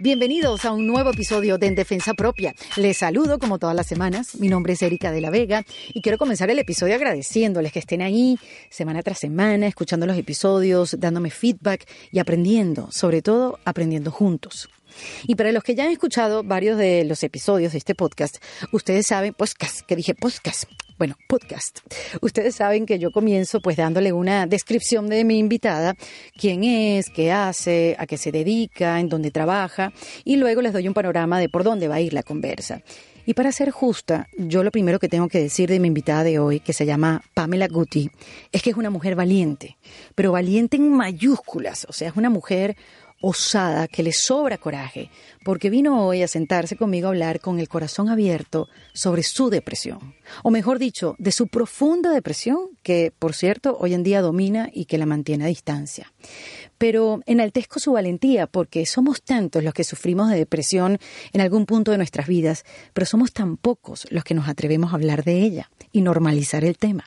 Bienvenidos a un nuevo episodio de En Defensa Propia. Les saludo como todas las semanas. Mi nombre es Erika de la Vega y quiero comenzar el episodio agradeciéndoles que estén ahí semana tras semana, escuchando los episodios, dándome feedback y aprendiendo, sobre todo aprendiendo juntos. Y para los que ya han escuchado varios de los episodios de este podcast, ustedes saben, podcast, que dije podcast, bueno, podcast. Ustedes saben que yo comienzo pues dándole una descripción de mi invitada, quién es, qué hace, a qué se dedica, en dónde trabaja, y luego les doy un panorama de por dónde va a ir la conversa. Y para ser justa, yo lo primero que tengo que decir de mi invitada de hoy, que se llama Pamela Guti, es que es una mujer valiente, pero valiente en mayúsculas, o sea, es una mujer osada, que le sobra coraje, porque vino hoy a sentarse conmigo a hablar con el corazón abierto sobre su depresión, o mejor dicho, de su profunda depresión, que por cierto hoy en día domina y que la mantiene a distancia. Pero enaltezco su valentía porque somos tantos los que sufrimos de depresión en algún punto de nuestras vidas, pero somos tan pocos los que nos atrevemos a hablar de ella y normalizar el tema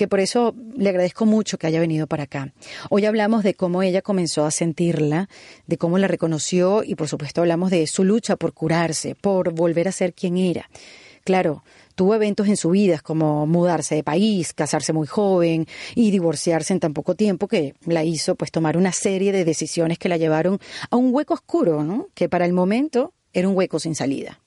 que por eso le agradezco mucho que haya venido para acá. Hoy hablamos de cómo ella comenzó a sentirla, de cómo la reconoció y por supuesto hablamos de su lucha por curarse, por volver a ser quien era. Claro, tuvo eventos en su vida como mudarse de país, casarse muy joven y divorciarse en tan poco tiempo que la hizo pues tomar una serie de decisiones que la llevaron a un hueco oscuro, ¿no? que para el momento era un hueco sin salida.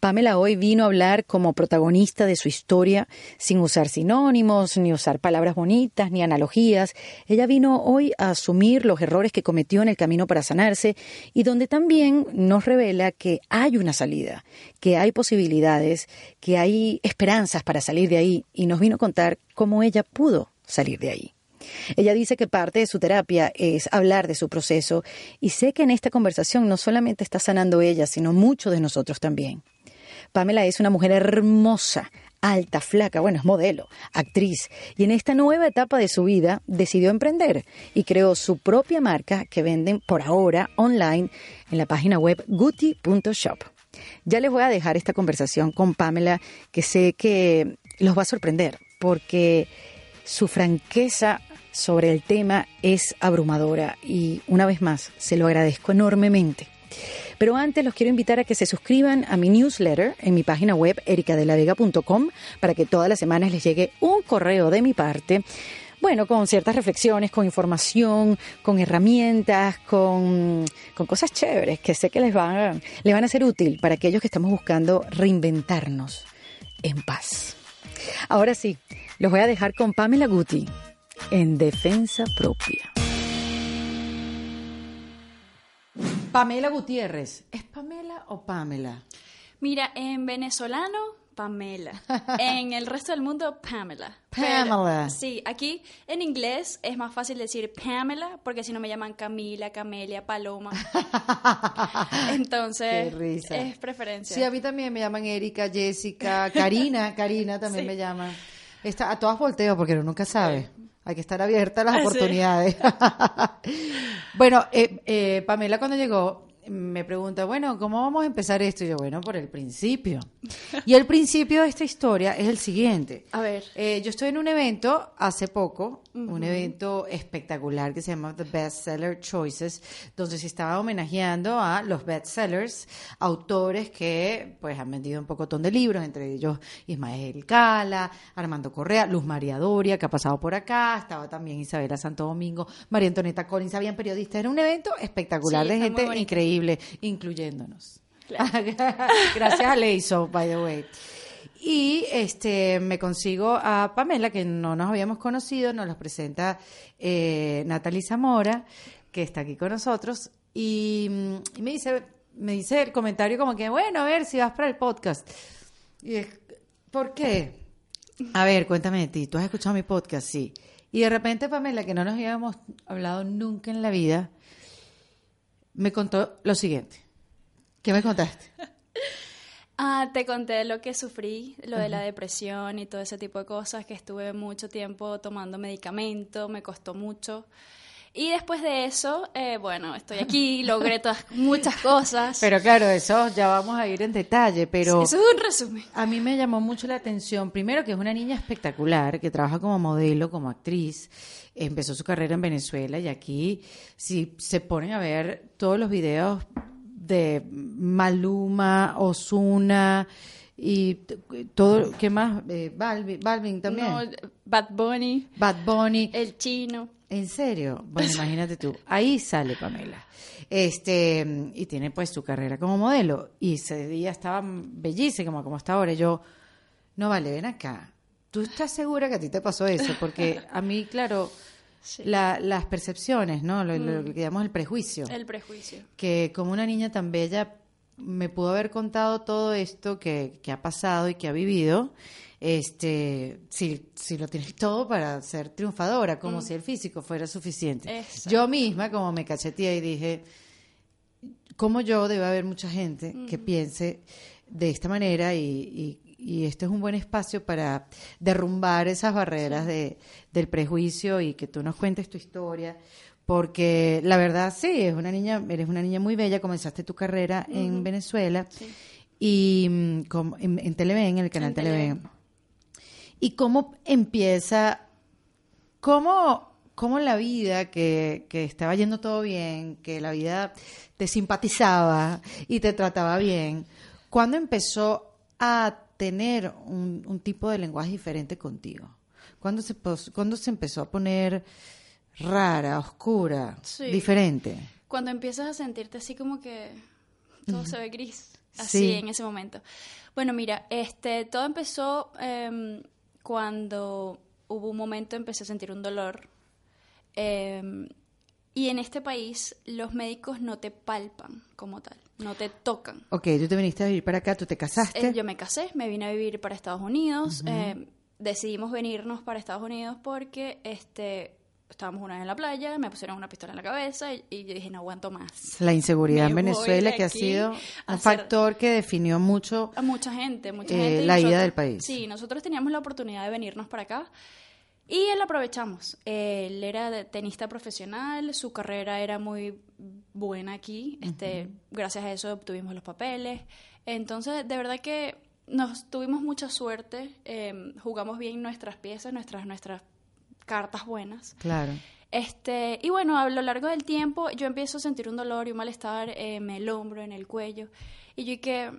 Pamela hoy vino a hablar como protagonista de su historia sin usar sinónimos, ni usar palabras bonitas, ni analogías. Ella vino hoy a asumir los errores que cometió en el camino para sanarse y donde también nos revela que hay una salida, que hay posibilidades, que hay esperanzas para salir de ahí y nos vino a contar cómo ella pudo salir de ahí. Ella dice que parte de su terapia es hablar de su proceso y sé que en esta conversación no solamente está sanando ella, sino muchos de nosotros también. Pamela es una mujer hermosa, alta, flaca, bueno, es modelo, actriz, y en esta nueva etapa de su vida decidió emprender y creó su propia marca que venden por ahora online en la página web guti.shop. Ya les voy a dejar esta conversación con Pamela que sé que los va a sorprender porque su franqueza sobre el tema es abrumadora y una vez más se lo agradezco enormemente. Pero antes los quiero invitar a que se suscriban a mi newsletter en mi página web ericadelavega.com para que todas las semanas les llegue un correo de mi parte bueno, con ciertas reflexiones, con información, con herramientas, con, con, cosas chéveres que sé que les van, les van a ser útil para aquellos que estamos buscando reinventarnos en paz. Ahora sí, los voy a dejar con Pamela Guti en Defensa Propia. Pamela Gutiérrez. ¿Es Pamela o Pamela? Mira, en venezolano, Pamela. En el resto del mundo, Pamela. Pamela. sí, aquí en inglés es más fácil decir Pamela porque si no me llaman Camila, Camelia, Paloma. Entonces, es preferencia. Sí, a mí también me llaman Erika, Jessica, Karina, Karina también me llaman. Está, a todas volteo porque uno nunca sabe. Hay que estar abierta a las ah, oportunidades. bueno, eh, eh, Pamela cuando llegó me pregunta, bueno, ¿cómo vamos a empezar esto? Y yo, bueno, por el principio. Y el principio de esta historia es el siguiente. A ver. Eh, yo estoy en un evento hace poco, un evento espectacular que se llama The Bestseller Choices, donde se estaba homenajeando a los bestsellers, autores que pues han vendido un pocotón de libros, entre ellos Ismael Cala, Armando Correa, Luz María Doria, que ha pasado por acá, estaba también Isabela Santo Domingo, María Antonieta Collins, habían periodistas. Era un evento espectacular de gente increíble incluyéndonos. Gracias a Leiso, by the way. Y este me consigo a Pamela, que no nos habíamos conocido, nos los presenta eh, Natalie Zamora, que está aquí con nosotros, y, me dice, me dice el comentario como que, bueno, a ver si vas para el podcast. Y es, ¿por qué? A ver, cuéntame ti. ¿Tú has escuchado mi podcast? Sí. Y de repente, Pamela, que no nos habíamos hablado nunca en la vida, me contó lo siguiente. ¿Qué me contaste? Ah, te conté lo que sufrí, lo de la depresión y todo ese tipo de cosas, que estuve mucho tiempo tomando medicamento, me costó mucho. Y después de eso, eh, bueno, estoy aquí, logré todas, muchas cosas. Pero claro, eso ya vamos a ir en detalle, pero... eso es un resumen. A mí me llamó mucho la atención, primero que es una niña espectacular, que trabaja como modelo, como actriz, empezó su carrera en Venezuela y aquí, si se ponen a ver todos los videos de Maluma, Osuna y todo, ¿qué más? Eh, Balvin, Balvin también. No, Bad Bunny. Bad Bunny. El chino. ¿En serio? Bueno, imagínate tú. Ahí sale Pamela. Este, y tiene pues su carrera como modelo. Y ese día estaba bellísima como está ahora. yo, no vale, ven acá. ¿Tú estás segura que a ti te pasó eso? Porque a mí, claro, las percepciones, ¿no? Lo, lo, mm. que llamamos el prejuicio. El prejuicio. Que como una niña tan bella me pudo haber contado todo esto que, que ha pasado y que ha vivido este, si, si lo tienes todo para ser triunfadora, como mm. si el físico fuera suficiente. Yo misma, como me cacheteé y dije, como yo, debe haber mucha gente que mm. piense de esta manera y, y, este es un buen espacio para derrumbar esas barreras de, del prejuicio y que tú nos cuentes tu historia. Porque la verdad, sí, es una niña, eres una niña muy bella, comenzaste tu carrera en Venezuela y mm, en, en Televen, en el canal Televen. Y cómo empieza, cómo, cómo la vida que, que estaba yendo todo bien, que la vida te simpatizaba y te trataba bien, ¿cuándo empezó a tener un, tipo de lenguaje diferente contigo? ¿Cuándo se, ¿Cuándo se empezó a poner rara, oscura, diferente? Cuando empiezas a sentirte así como que todo se ve gris, así en ese momento. Bueno, mira, este, todo empezó em, cuando hubo un momento empecé a sentir un dolor. Em, y en este país los médicos no te palpan como tal, no te tocan. Ok, tú te viniste a vivir para acá, tú te casaste. Eh, yo me casé, me vine a vivir para Estados Unidos. Em, decidimos venirnos para Estados Unidos porque este estábamos una vez en la playa, me pusieron una pistola en la cabeza y, yo dije, no aguanto más. La inseguridad en Venezuela, que ha sido un factor que definió mucho a mucha gente, mucha eh, gente. la ida del país. Sí, nosotros teníamos la oportunidad de venirnos para acá y él aprovechamos. Él era tenista profesional, su carrera era muy buena aquí, este, gracias a eso obtuvimos los papeles. Entonces, de verdad que nos tuvimos mucha suerte, em, jugamos bien nuestras piezas, nuestras, nuestras cartas buenas. Claro. Este, y bueno, a lo largo del tiempo yo empiezo a sentir un dolor y un malestar en el hombro, en el cuello. Y yo que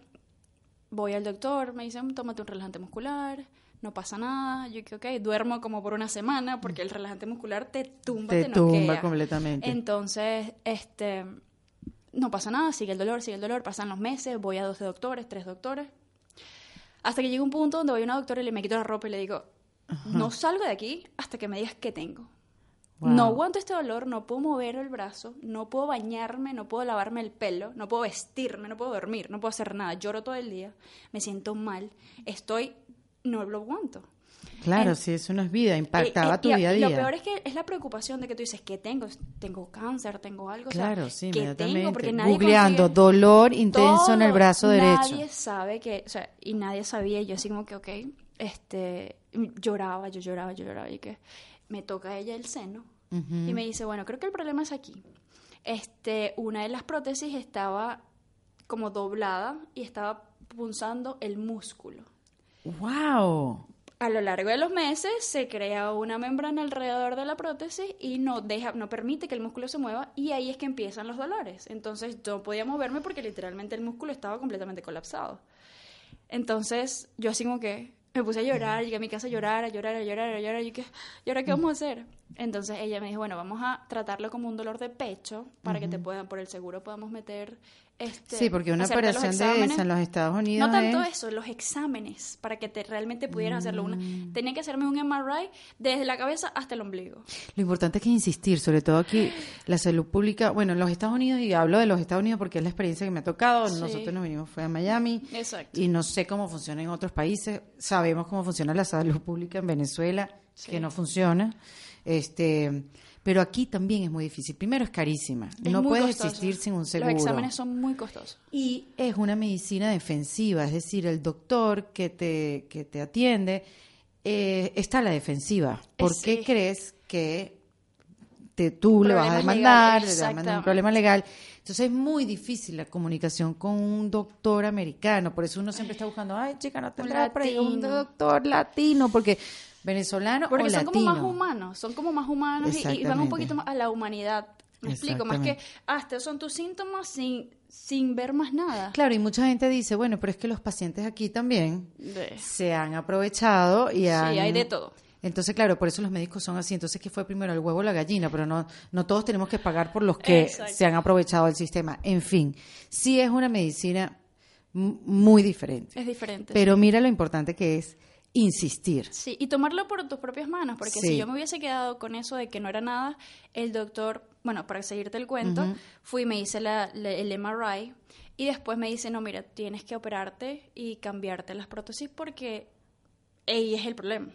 voy al doctor, me dicen, tómate un relajante muscular, no pasa nada. Yo que, ok, duermo como por una semana porque el relajante muscular te tumba, te, tumba completamente. Entonces, este, no pasa nada, sigue el dolor, sigue el dolor, pasan los meses, voy a 12 doctores, tres doctores. Hasta que llega un punto donde voy a una doctora y le me quito la ropa y le digo, no salgo de aquí hasta que me digas qué tengo. No aguanto este dolor, no puedo mover el brazo, no puedo bañarme, no puedo lavarme el pelo, no puedo vestirme, no puedo dormir, no puedo hacer nada. Lloro todo el día, me siento mal, estoy, no lo aguanto. Claro, si eso no es vida, impactaba eh, tu día a día. Lo peor es que es la preocupación de que tú dices, ¿qué tengo? ¿Tengo cáncer? ¿Tengo algo? Claro, sí, ¿qué tengo? Porque nadie Googleando, dolor intenso en el brazo derecho. Nadie sabe que, o sea, y nadie sabía, yo así como que, ok, este, lloraba, yo lloraba, yo lloraba, y que me toca ella el seno y me dice, bueno, creo que el problema es aquí. Este, una de las prótesis estaba como doblada y estaba punzando el músculo. ¡Wow! A lo largo de los meses se crea una membrana alrededor de la prótesis y no deja, no permite que el músculo se mueva y ahí es que empiezan los dolores. Entonces yo podía moverme porque literalmente el músculo estaba completamente colapsado. Entonces yo así como que me puse a llorar, llegué a mi casa a llorar, a llorar, a llorar, a llorar, y, ¿qué? ¿y ahora qué vamos a hacer? Entonces ella me dijo, bueno, vamos a tratarlo como un dolor de pecho para que te puedan, por el seguro podamos meter este, sí, porque una operación de esa en los Estados Unidos. No tanto eso, los exámenes, para que te realmente pudieran hacerlo. Una, mm. tenía que hacerme un MRI desde la cabeza hasta el ombligo. Lo importante es que insistir, sobre todo aquí, la salud pública. Bueno, en los Estados Unidos, y hablo de los Estados Unidos porque es la experiencia que me ha tocado. Nosotros nos vinimos, fue a Miami. Exacto. Y no sé cómo funciona en otros países. Sabemos cómo funciona la salud pública en Venezuela, que no funciona. Este pero aquí también es muy difícil. Primero es carísima, no puedes existir sin un seguro. Los exámenes son muy costosos. Y es una medicina defensiva, es decir, el doctor que te, que te atiende eh, está a la defensiva. ¿Por qué crees que te, tú le vas a demandar, le vas a mandar un problema legal? Entonces es muy difícil la comunicación con un doctor americano, por eso uno siempre está buscando, ay chica, no tendrá un doctor latino, porque venezolano Porque son como más humanos, son como más humanos y, van un poquito más a la humanidad. Me explico, más que, ah, estos son tus síntomas sin, sin ver más nada. Claro, y mucha gente dice, bueno, pero es que los pacientes aquí también se han aprovechado y han... Sí, hay de todo. Entonces, claro, por eso los médicos son así. Entonces, ¿qué fue primero, el huevo o la gallina? Pero no, no todos tenemos que pagar por los que se han aprovechado del sistema. En fin, sí es una medicina muy diferente. Es diferente. Pero mira lo importante que es insistir. Sí, y tomarlo por tus propias manos, porque si yo me hubiese quedado con eso de que no era nada, el doctor, bueno, para seguirte el cuento, fui y me hice la, el MRI y después me dice, no, mira, tienes que operarte y cambiarte las prótesis porque ahí es el problema.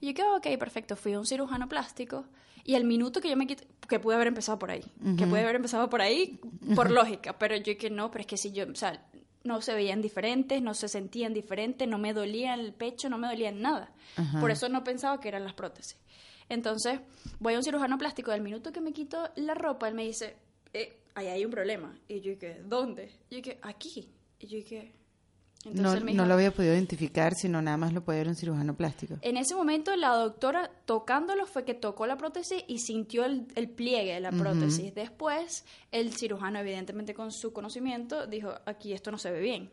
Y yo quedé, ok, perfecto, fui a un cirujano plástico y al minuto que yo me quité, que pude haber empezado por ahí, que pude haber empezado por ahí por lógica, pero yo que no, pero es que si yo, o sea, no se veían diferentes, no se sentían diferentes, no me dolía el pecho, no me dolía nada. Por eso no pensaba que eran las prótesis. Entonces, voy a un cirujano plástico, al minuto que me quito la ropa, él me dice, eh, ahí hay un problema. Y yo dije, ¿dónde? Y yo dije, aquí. Y yo dije, no, no lo había podido identificar, sino nada más lo puede ver un cirujano plástico. En ese momento la doctora tocándolo fue que tocó la prótesis y sintió el, pliegue de la prótesis. Después el cirujano, evidentemente con su conocimiento, dijo, aquí esto no se ve bien.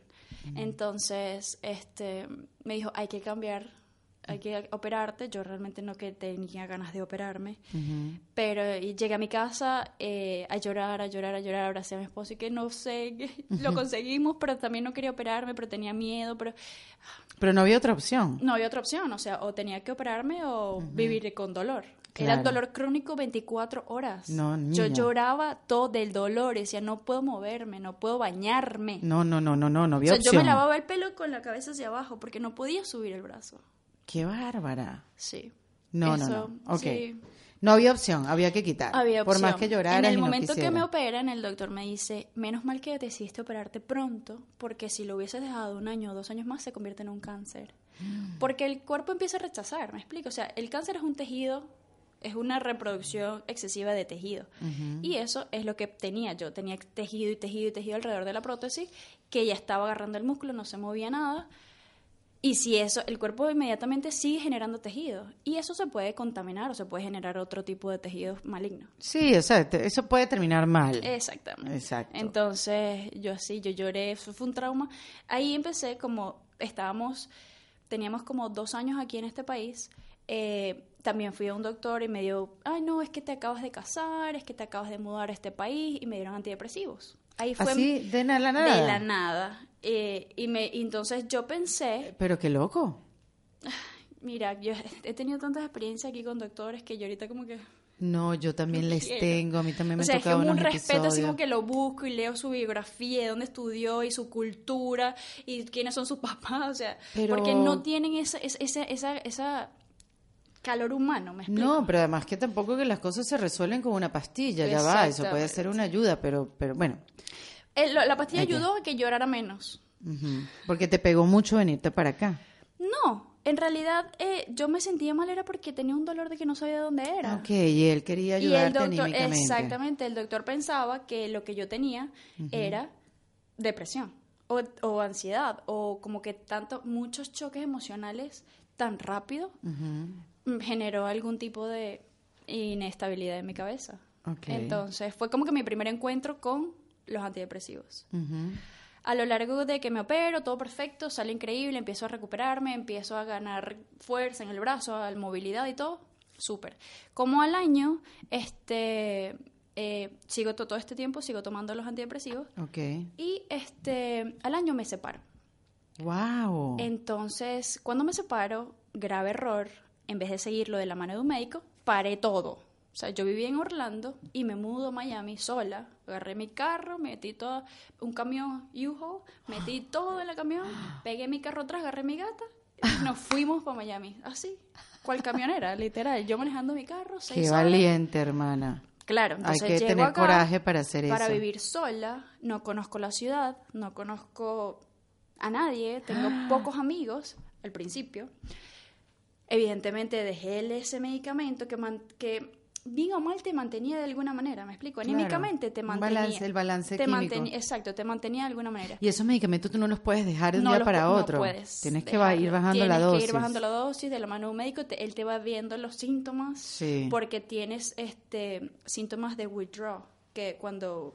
Entonces, este, me dijo, hay que cambiar hay que operarte. Yo realmente no que tenía ganas de operarme. Pero y llegué a mi casa eh, a llorar, a llorar, a llorar, abracé a mi esposo y que no sé, lo conseguimos, pero también no quería operarme, pero tenía miedo, pero... Pero no había otra opción. No había otra opción, o sea, o tenía que operarme o vivir con dolor. Era dolor crónico 24 horas. No, Yo lloraba todo del dolor, decía, no puedo moverme, no puedo bañarme. No, no, no, no, no, no había o sea, Yo me lavaba el pelo con la cabeza hacia abajo porque no podía subir el brazo. Qué bárbara. Sí. No, no, no. Ok. No había opción, había que quitar. Había opción. Por más que llorara. En el momento que me operan, el doctor me dice, menos mal que decidiste operarte pronto, porque si lo hubieses dejado un año o dos años más, se convierte en un cáncer. Mm. Porque el cuerpo empieza a rechazar, ¿me explico? O sea, el cáncer es un tejido, es una reproducción excesiva de tejido. Y eso es lo que tenía yo. Tenía tejido y tejido y tejido alrededor de la prótesis, que ya estaba agarrando el músculo, no se movía nada y si eso, el cuerpo inmediatamente sigue generando tejido. Y eso se puede contaminar o se puede generar otro tipo de tejidos malignos. Sí, o sea, eso puede terminar mal. Exactamente. Exacto. Entonces, yo así, yo lloré, eso fue un trauma. Ahí empecé como, estábamos, teníamos como dos años aquí en este país. Eh, también fui a un doctor y me dio, ay no, es que te acabas de casar, es que te acabas de mudar a este país y me dieron antidepresivos. Ahí fue ¿Así? ¿De la nada? De la nada. Eh, y, me, entonces yo pensé... Pero qué loco. Mira, yo he tenido tantas experiencias aquí con doctores que yo ahorita como que... No, yo también les tengo, a mí también me o sea, es que un respeto así como que lo busco y leo su biografía, de dónde estudió y su cultura y quiénes son sus papás, o sea, porque no tienen esa, esa, esa, esa calor humano, ¿me explico? No, pero además que tampoco que las cosas se resuelven con una pastilla, ya va, eso puede ser una ayuda, pero, pero bueno. La pastilla ayudó a que llorara menos. Porque te pegó mucho venirte para acá. No, en realidad eh, yo me sentía mal era porque tenía un dolor de que no sabía dónde era. Ok, y él quería ayudarte y el doctor, Exactamente, el doctor pensaba que lo que yo tenía era depresión o, o, ansiedad o como que tanto, muchos choques emocionales tan rápido generó algún tipo de inestabilidad en mi cabeza. Entonces fue como que mi primer encuentro con los antidepresivos. A lo largo de que me opero, todo perfecto, sale increíble, empiezo a recuperarme, empiezo a ganar fuerza en el brazo, a movilidad y todo, súper. Como al año, este, eh, sigo todo este tiempo, sigo tomando los antidepresivos. Y este, al año me separo. Wow. Entonces, cuando me separo, grave error, en vez de seguirlo de la mano de un médico, paré todo. O sea, yo vivía en Orlando y me mudo a Miami sola. Agarré mi carro, metí todo, un camión U-Haul, metí todo en el camión, pegué mi carro atrás, agarré mi gata y nos fuimos para Miami. Así, cual camionera, literal. Yo manejando mi carro, seis Qué valiente, hermana. Claro, entonces Hay que tener coraje para hacer eso. Para vivir sola, no conozco la ciudad, no conozco a nadie, tengo pocos amigos al principio. Evidentemente dejé ese medicamento que, que bien o mal te mantenía de alguna manera, ¿me explico? Anímicamente te mantenía. balance, el balance te químico. mantenía, exacto, te mantenía de alguna manera. Y esos medicamentos tú no los puedes dejar de un no día para pu- no otro. puedes Tienes que ir bajando la Tienes dosis. que ir bajando la dosis de la mano de un médico, te- él te va viendo los síntomas Sí. porque tienes este síntomas de withdraw, que cuando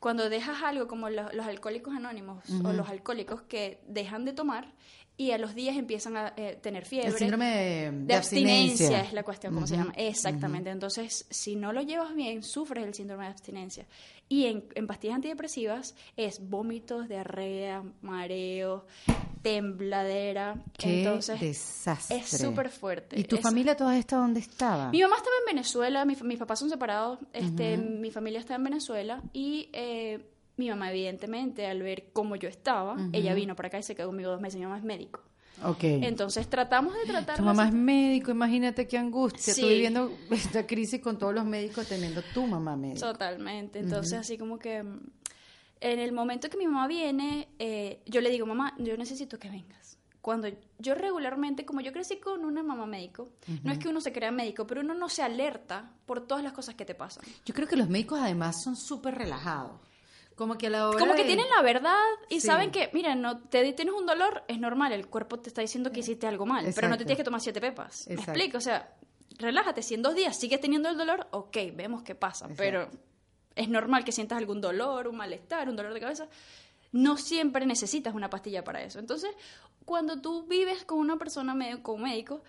cuando dejas algo como los, los alcohólicos anónimos o los alcohólicos que dejan de tomar y a los días empiezan a eh, tener fiebre. El síndrome de, de de abstinencia. abstinencia. es la cuestión, ¿cómo se llama? Exactamente. Entonces, si no lo llevas bien, sufres el síndrome de abstinencia. Y en, en pastillas antidepresivas es vómitos, diarrea, mareo, tembladera. Qué Entonces, desastre. es súper fuerte. ¿Y tu Es- familia toda esta dónde estaba? mi mamá estaba en Venezuela, mi mis papás son separados, este, mi familia está en Venezuela y eh, mi mamá evidentemente al ver cómo yo estaba, ella vino para acá y se quedó conmigo dos meses, mi mamá es médico. Ok. Entonces tratamos de tratar tu mamá es médico, imagínate qué angustia. Sí. Tú viviendo esta crisis con todos los médicos teniendo tu mamá médico. Totalmente. Entonces, así como que mm, en el momento que mi mamá viene, eh, yo le digo, mamá, yo necesito que vengas. Cuando yo regularmente, como yo crecí con una mamá médico, no es que uno se crea médico, pero uno no se alerta por todas las cosas que te pasan. Yo creo que los médicos además son súper relajados. Como que a la hora Como que de- tienen la verdad y Sí. saben que, mira, no te tienes un dolor, es normal, el cuerpo te está diciendo que hiciste algo mal, pero no te tienes que tomar siete pepas. ¿Me Exacto. explico? O sea, relájate, si en dos días sigues teniendo el dolor, ok, vemos qué pasa, Exacto. pero es normal que sientas algún dolor, un malestar, un dolor de cabeza. No siempre necesitas una pastilla para eso. Entonces, cuando tú vives con una persona con un médico,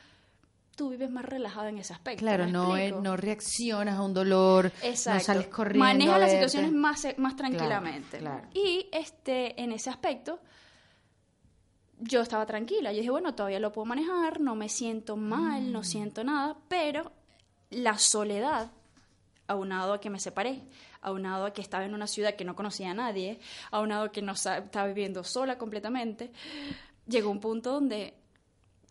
tú vives más relajada en ese aspecto. Claro, ¿me no, reaccionas a un dolor, Exacto. no sales corriendo. Maneja las situaciones más, más tranquilamente. claro. Y este, en ese aspecto, yo estaba tranquila. Yo dije, bueno, todavía lo puedo manejar, no me siento mal, Mm. no siento nada, pero la soledad, aunado a que me separé, aunado a que estaba en una ciudad que no conocía a nadie, aunado a que no estaba viviendo sola completamente, llegó un punto donde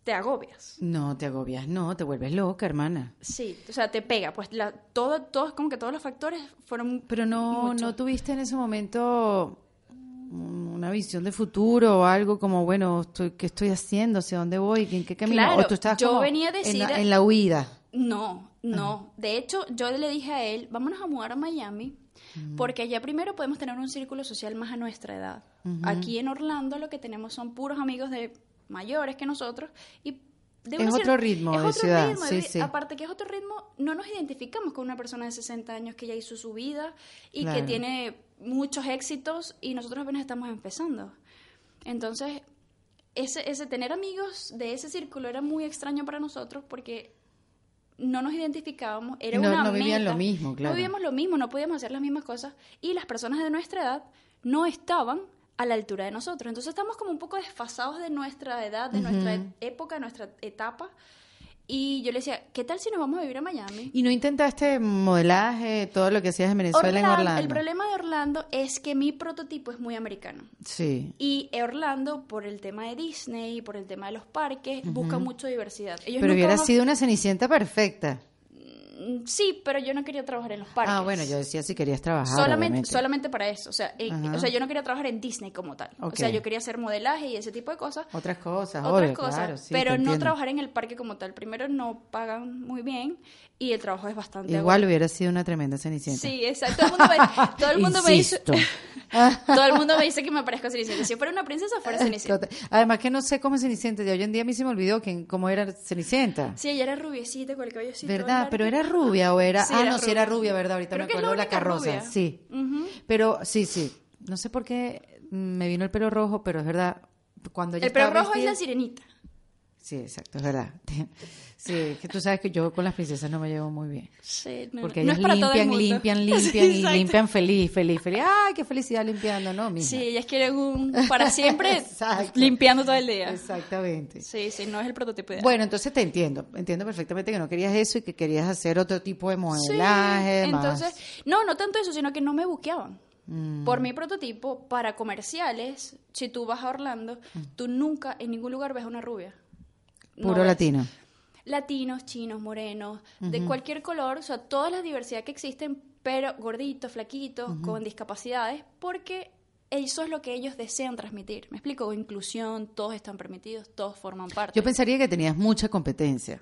te agobias. No, te agobias, no, te vuelves loca, hermana. Sí, o sea, te pega. Pues la, todo, todo, como que todos los factores fueron. Pero no, no tuviste en ese momento mm, una visión de futuro o algo como, bueno, estoy, ¿qué estoy haciendo? ¿Hacia dónde voy? ¿En qué camino? Claro, o tú estabas yo como venía en la, en la huida. No, no. De hecho, yo le dije a él, vámonos a mudar a Miami, porque allá primero podemos tener un círculo social más a nuestra edad. Aquí en Orlando lo que tenemos son puros amigos de mayores que nosotros y de Es otro ritmo es de otro ciudad, ritmo sí, sí. Aparte que es otro ritmo, no nos identificamos con una persona de 60 años que ya hizo su vida y Claro. que tiene muchos éxitos y nosotros apenas estamos empezando. Entonces, ese, ese tener amigos de ese círculo era muy extraño para nosotros porque no nos identificábamos, era no- una no vivían meta. lo mismo, claro. No vivíamos lo mismo, no podíamos hacer las mismas cosas y las personas de nuestra edad no estaban a la altura de nosotros. Entonces estamos como un poco desfasados de nuestra edad, de nuestra e- época, de nuestra etapa. Y yo le decía, ¿qué tal si nos vamos a vivir a Miami? ¿Y no intentaste modelaje, todo lo que hacías en Venezuela en Orlando? El problema de Orlando es que mi prototipo es muy americano. Sí. Y Orlando, por el tema de Disney, por el tema de los parques, busca mucho diversidad. Ellos Pero hubiera sido una cenicienta perfecta. Mm, Sí, pero yo no quería trabajar en los parques. Ah, bueno, yo decía si querías trabajar. solamente, obviamente. solamente para eso. O sea, eh, o sea, yo no quería trabajar en Disney como tal. O sea, yo quería hacer modelaje y ese tipo de cosas. Otras cosas, otras obvio, cosas, claro, sí, pero no trabajar en el parque como tal. Primero, no pagan muy bien y el trabajo es bastante Igual hubiera sido una tremenda cenicienta. Sí, exacto. Todo el mundo me, todo el mundo me dice, todo el mundo me dice que me parezco a Cenicienta. Si fuera una princesa, fuera Cenicienta. Total. Además que no sé cómo es Cenicienta. De hoy en día a mí se me olvidó quién, cómo era Cenicienta. Sí, ella era rubiecita con el cabello así. ¿Verdad? Pero era rubia o era... Sí, ah, era no, sí era rubia. rubia, ¿verdad? Ahorita Creo me la acuerdo la, carroza. rubia. Sí. Pero sí, sí. No sé por qué me vino el pelo rojo, pero es verdad. Cuando ella El pelo rojo es la sirenita. Sí, exacto, es verdad. Sí, es que tú sabes que yo con las princesas no me llevo muy bien. Sí, no, Porque no ellas el limpian, limpian, limpian Sí, y limpian feliz, feliz, feliz. ¡Ay, qué felicidad limpiando! No, mija. Sí, ellas quieren un para siempre limpiando todo el día. Exactamente. Sí, sí, no es el prototipo ideal. Bueno, entonces te entiendo. Entiendo perfectamente que no querías eso y que querías hacer otro tipo de Sí, modelaje. más- entonces, no, no tanto eso, sino que no me buqueaban. Mm. Por mi prototipo, para comerciales, si tú vas a Orlando, tú nunca en ningún lugar ves a una rubia. No Puro ves. latino. Latinos, chinos, morenos, de cualquier color, o sea, toda la diversidad que existen, pero gorditos, flaquitos, con discapacidades, porque eso es lo que ellos desean transmitir. ¿Me explico? Inclusión, todos están permitidos, todos forman parte. Yo pensaría que tenías mucha competencia.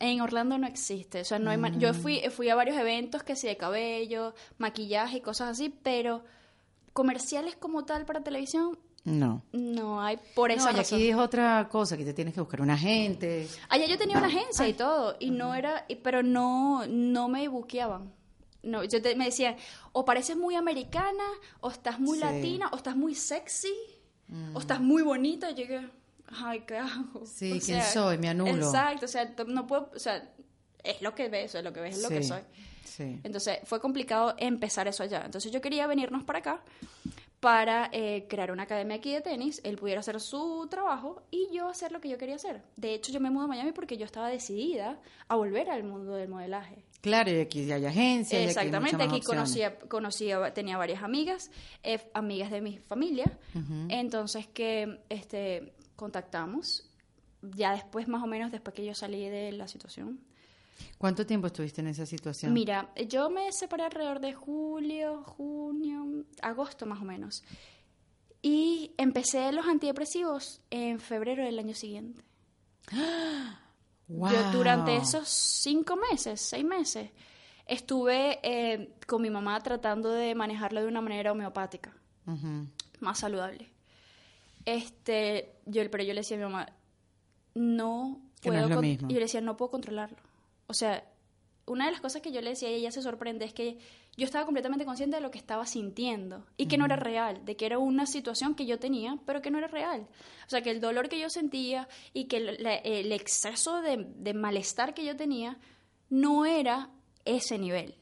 En Orlando no existe, o sea, no hay yo fui fui a varios eventos que sí de cabello, maquillaje y cosas así, pero comerciales como tal para televisión No. no hay por esa No, y razón. aquí es otra cosa, que te tienes que buscar un agente. Allá yo tenía una agencia y todo, y no era, y- pero no, no me buqueaban. No, yo te- me decían, o pareces muy americana, o estás muy Sí. Mm. latina, o estás muy sexy, o estás muy bonita. Y yo que, ay, ¿qué hago? Sí, O ¿quién soy? Me anulo. Exacto, o sea, no puedo, o sea, es lo que ves, es lo que ves, es lo que soy. Sí. Entonces fue complicado empezar eso allá. Entonces yo quería venirnos para acá para eh, crear una academia aquí de tenis, él pudiera hacer su trabajo y yo hacer lo que yo quería hacer. De hecho, yo me mudé a Miami porque yo estaba decidida a volver al mundo del modelaje. Claro, y aquí hay agencias. y aquí hay Exactamente, más aquí opciones. conocía, conocía, tenía varias amigas, eh, amigas de mi familia, entonces que este, contactamos, ya después, más o menos, después que yo salí de la situación, ¿Cuánto tiempo estuviste en esa situación? Mira, yo me separé alrededor de julio, junio, agosto más o menos. Y empecé los antidepresivos en febrero del año siguiente. Wow. Yo durante esos cinco meses, seis meses, estuve eh, con mi mamá tratando de manejarlo de una manera homeopática, más saludable. Este, yo, pero yo le decía a mi mamá, no no puedo yo le decía, no puedo controlarlo. O sea, una de las cosas que yo le decía y ella se sorprende es que yo estaba completamente consciente de lo que estaba sintiendo y que no era real, de que era una situación que yo tenía, pero que no era real. O sea, que el dolor que yo sentía y que el, la- el exceso de, de malestar que yo tenía no era ese nivel.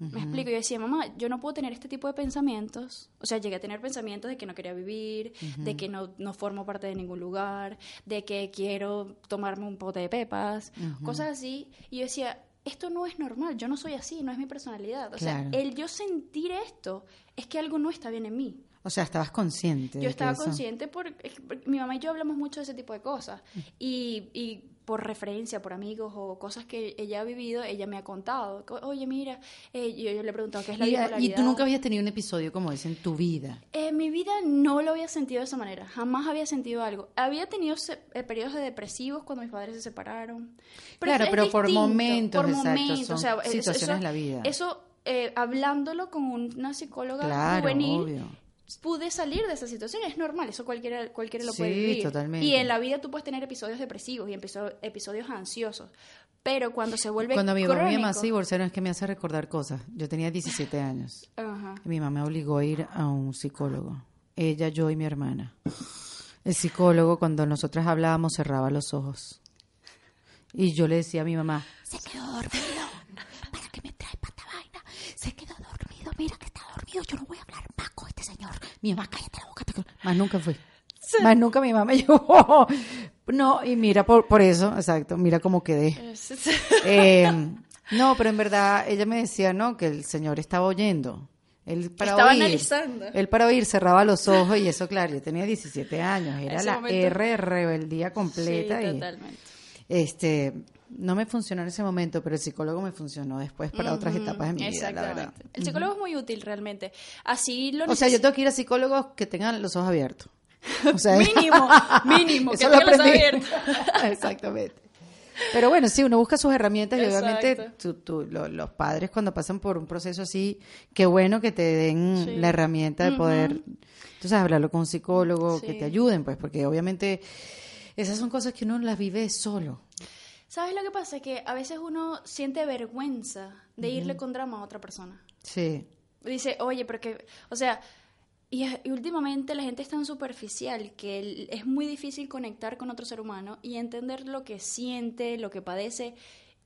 Me explico, yo decía, mamá, yo no puedo tener este tipo de pensamientos. O sea, llegué a tener pensamientos de que no quería vivir, de que no, no formo parte de ningún lugar, de que quiero tomarme un pote de pepas, cosas así. Y yo decía, esto no es normal, yo no soy así, no es mi personalidad. O Claro. sea, el yo sentir esto es que algo no está bien en mí. O sea, estabas consciente. Yo estaba consciente por, porque mi mamá y yo hablamos mucho de ese tipo de cosas y, y por referencia, por amigos o cosas que ella ha vivido, ella me ha contado. Co- Oye, mira, eh, yo, yo le he preguntado qué es la Y, bipolaridad. y tú nunca habías tenido un episodio como ese en tu vida. En mi vida no lo había sentido de esa manera, jamás había sentido algo. Había tenido eh, periodos de depresivos cuando mis padres se separaron. Claro, pero por momentos, por exacto, momentos, son o sea, es- situaciones eso- de la vida. Eso, eh, hablándolo con una psicóloga Claro, juvenil, obvio. Pude salir de esa situación. Es normal, eso cualquiera, cualquiera lo puede Sí, vivir. totalmente. Y en la vida tú puedes tener episodios depresivos y episo- episodios ansiosos. Pero cuando se vuelve Cuando mi mi mamá crónico- se divorciaron es que me hace recordar cosas. Yo tenía 17 años. Ajá. Y mi mamá me obligó a ir a un psicólogo. Ella, yo y mi hermana. El psicólogo, cuando nosotras hablábamos, cerraba los ojos. Y yo le decía a mi mamá, se quedó dormido. ¿Para qué me trae para esta vaina? Se quedó dormido. Mira que está dormido. Yo no voy a hablar este señor. Mi mamá, cállate la boca. te- Más nunca fui. Más nunca mi mamá me llevó. No, y mira, por, por eso, exacto, mira cómo quedé. Eh, no, pero en verdad ella me decía, no, que el señor estaba oyendo. Él para Estaba oír, analizando. Él para oír cerraba los ojos y eso, claro, yo tenía 17 años, era la momento- R rebeldía completa Sí, y totalmente. este no me funcionó en ese momento, pero el psicólogo me funcionó después para otras etapas de mi vida, la verdad. El psicólogo es muy útil realmente. Así lo O sea, yo tengo que ir a psicólogos que tengan los ojos abiertos. O sea, Mínimo, mínimo, que los abiertos. Exactamente. Pero bueno, sí, uno busca sus herramientas y obviamente tú- tú- lo- los padres cuando pasan por un proceso así, qué bueno que te den Sí. la herramienta de poder, entonces hablarlo con un psicólogo, que te ayuden, pues, porque obviamente esas son cosas que uno las vive solo. ¿Sabes lo que pasa? Que a veces uno siente vergüenza de irle con drama a otra persona. Sí. Dice, oye, pero que, o sea, y, y últimamente la gente es tan superficial que el- es muy difícil conectar con otro ser humano y entender lo que siente, lo que padece,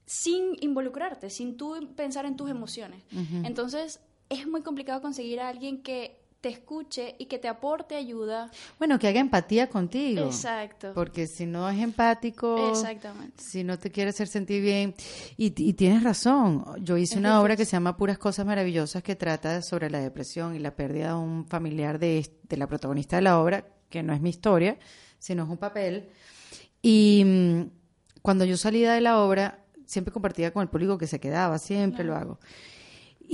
sin involucrarte, sin tú pensar en tus emociones. Entonces, es muy complicado conseguir a alguien que te escuche y que te aporte ayuda. Bueno, que haga empatía contigo. Exacto. Porque si no es empático, Exactamente. si no te quiere hacer sentir bien, y, y tienes razón, yo hice Es una obra que se llama Puras Cosas Maravillosas que trata sobre la depresión y la pérdida de un familiar de la protagonista de la obra, que no es mi historia, sino es un papel. Y mm, cuando yo salía de la obra, siempre compartía con el público que se quedaba, siempre lo hago.